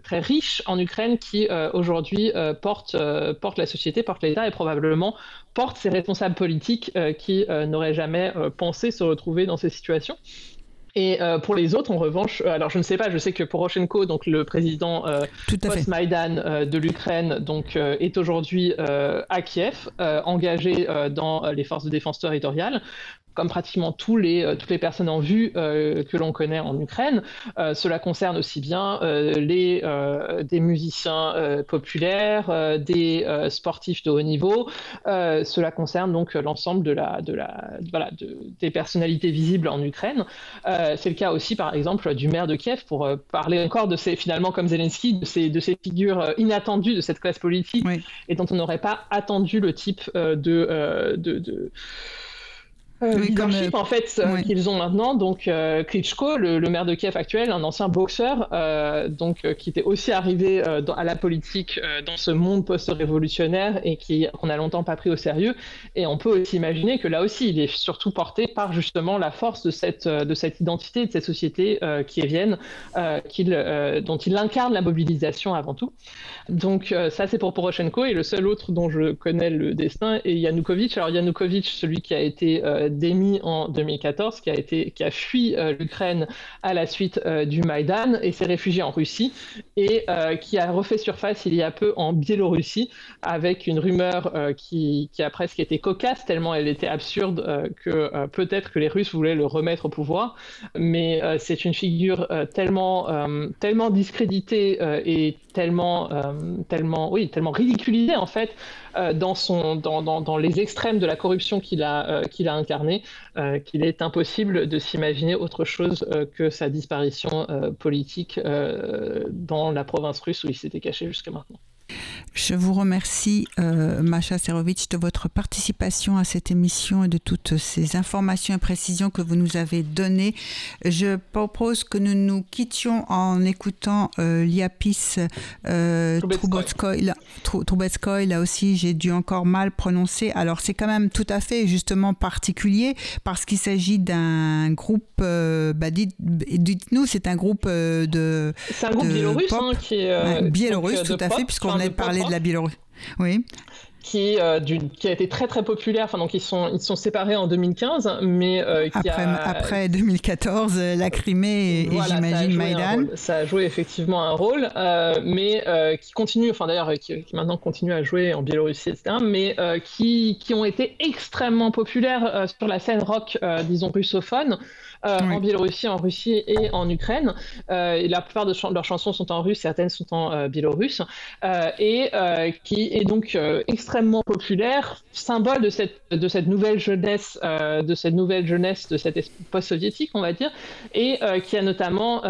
très riche en Ukraine qui aujourd'hui porte porte la société, porte l'État et probablement porte ces responsables politiques euh, qui euh, n'auraient jamais euh, pensé se retrouver dans ces situations. Et pour les autres, en revanche, alors je ne sais pas, je sais que Poroshenko, donc le président post-Maïdan de l'Ukraine, donc est aujourd'hui à Kiev, engagé dans les forces de défense territoriale comme pratiquement tous les, euh, toutes les personnes en vue euh, que l'on connaît en Ukraine. Euh, cela concerne aussi bien les, des musiciens populaires, des sportifs de haut niveau. cela concerne donc l'ensemble de la, de la, voilà, de, des personnalités visibles en Ukraine. C'est le cas aussi, par exemple, du maire de Kiev, pour parler encore de ces, finalement, comme Zelensky, de ces, de ces figures inattendues de cette classe politique et dont on n'aurait pas attendu le type de, de, de euh, leadership en fait qu'ils ont maintenant. Donc Klitschko, le, maire de Kiev actuel, un ancien boxeur, donc qui était aussi arrivé à la politique dans ce monde post-révolutionnaire et qui qu'on a longtemps pas pris au sérieux. Et on peut aussi imaginer que là aussi, il est surtout porté par justement la force de cette de cette identité, de cette société qui est Vienne, dont il incarne la mobilisation avant tout. Donc ça c'est pour Poroshenko et le seul autre dont je connais le destin est Yanukovych. Alors Yanukovych, celui qui a été euh, démis en 2014, qui a, été, qui a fui euh, l'Ukraine à la suite euh, du Maïdan et s'est réfugié en Russie et qui a refait surface il y a peu en Biélorussie avec une rumeur qui, qui, a presque été cocasse tellement elle était absurde que peut-être que les Russes voulaient le remettre au pouvoir. Mais c'est une figure tellement, tellement discréditée et tellement, tellement, oui, tellement ridiculisée en fait euh, dans, son, dans, dans, dans, les extrêmes de la corruption qu'il a, euh, qu'il a incarné, euh, qu'il est impossible de s'imaginer autre chose que sa disparition politique dans la province russe où il s'était caché jusqu'à maintenant. Je vous remercie, euh, Macha Serovitch, de votre participation à cette émission et de toutes ces informations et précisions que vous nous avez données. Je propose que nous nous quittions en écoutant euh, Liapis euh, Trubetskoy. Là aussi, j'ai dû encore mal prononcer. Alors, c'est quand même tout à fait justement particulier parce qu'il s'agit d'un groupe, euh, bah, dites-nous, c'est un groupe de. C'est un groupe biélorusse hein, qui est. biélorusse, tout à fait, puisqu'on a parlé de la Biélorussie. Oui qui, euh, qui a été très très populaire. Enfin, donc ils sont, ils sont séparés en 2015, mais euh, qui après, a... après 2014, euh, la Crimée et, j'imagine Maïdan. Ça a joué effectivement un rôle, mais qui continue, enfin d'ailleurs, qui, maintenant continue à jouer en Biélorussie, etc., mais qui, qui ont été extrêmement populaires sur la scène rock, disons russophone. Euh, en Biélorussie, en Russie et en Ukraine. Euh, et la plupart de, leurs chansons sont en russe, certaines sont en euh, biélorusse, et qui est donc extrêmement populaire, symbole de cette, de cette nouvelle jeunesse, de cette nouvelle jeunesse de cette post-soviétique, on va dire, et qui a notamment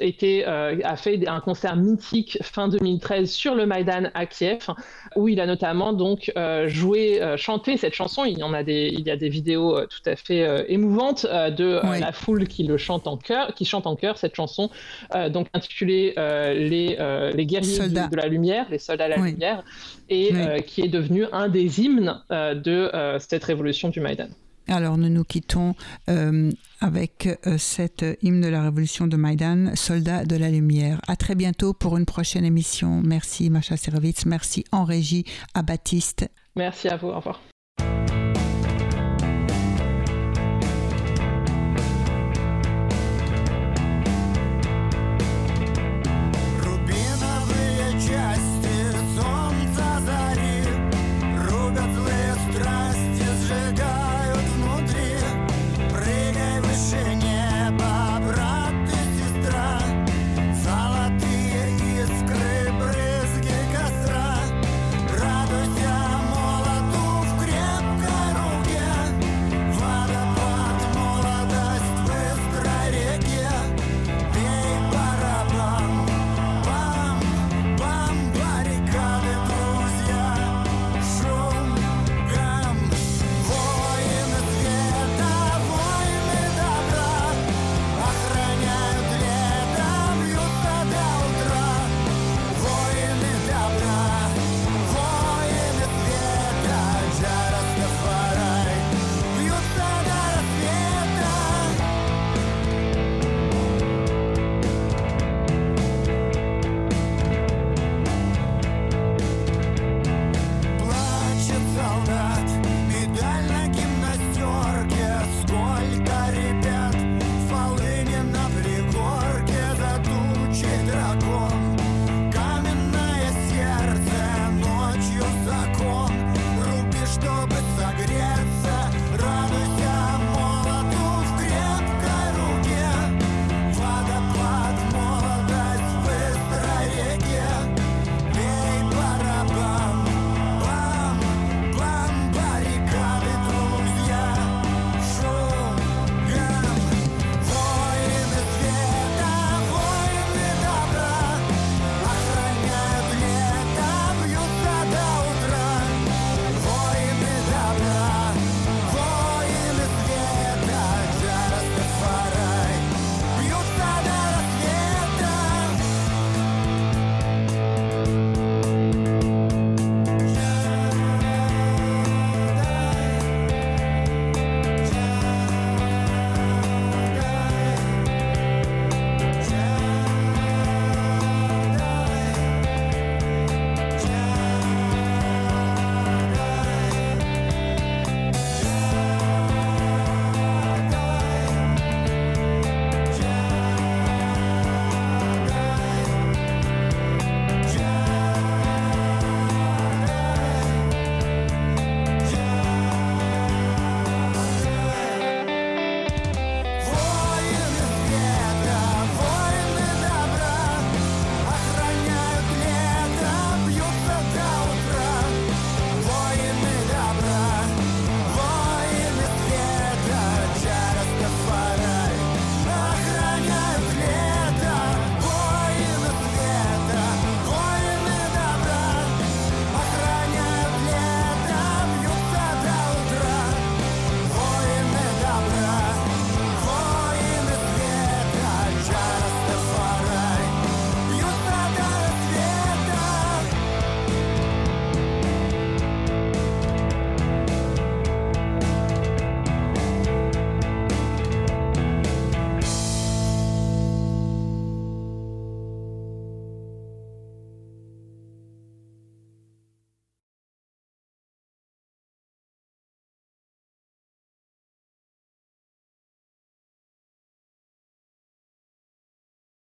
été a fait un concert mythique fin 2013 sur le Maïdan à Kiev, où il a notamment donc joué, chanté cette chanson. Il y en a des, il y a des vidéos tout à fait émouvantes de la foule qui le chante en chœur, qui chante en chœur cette chanson, euh, donc intitulée euh, les, euh, les guerriers de la lumière, les soldats à la lumière, et qui est devenu un des hymnes de cette révolution du Maïdan. Alors nous nous quittons avec cette hymne de la révolution de Maïdan, Soldats de la Lumière. À très bientôt pour une prochaine émission. Merci Macha Serovitz, merci en régie à Baptiste. Merci à vous, au revoir.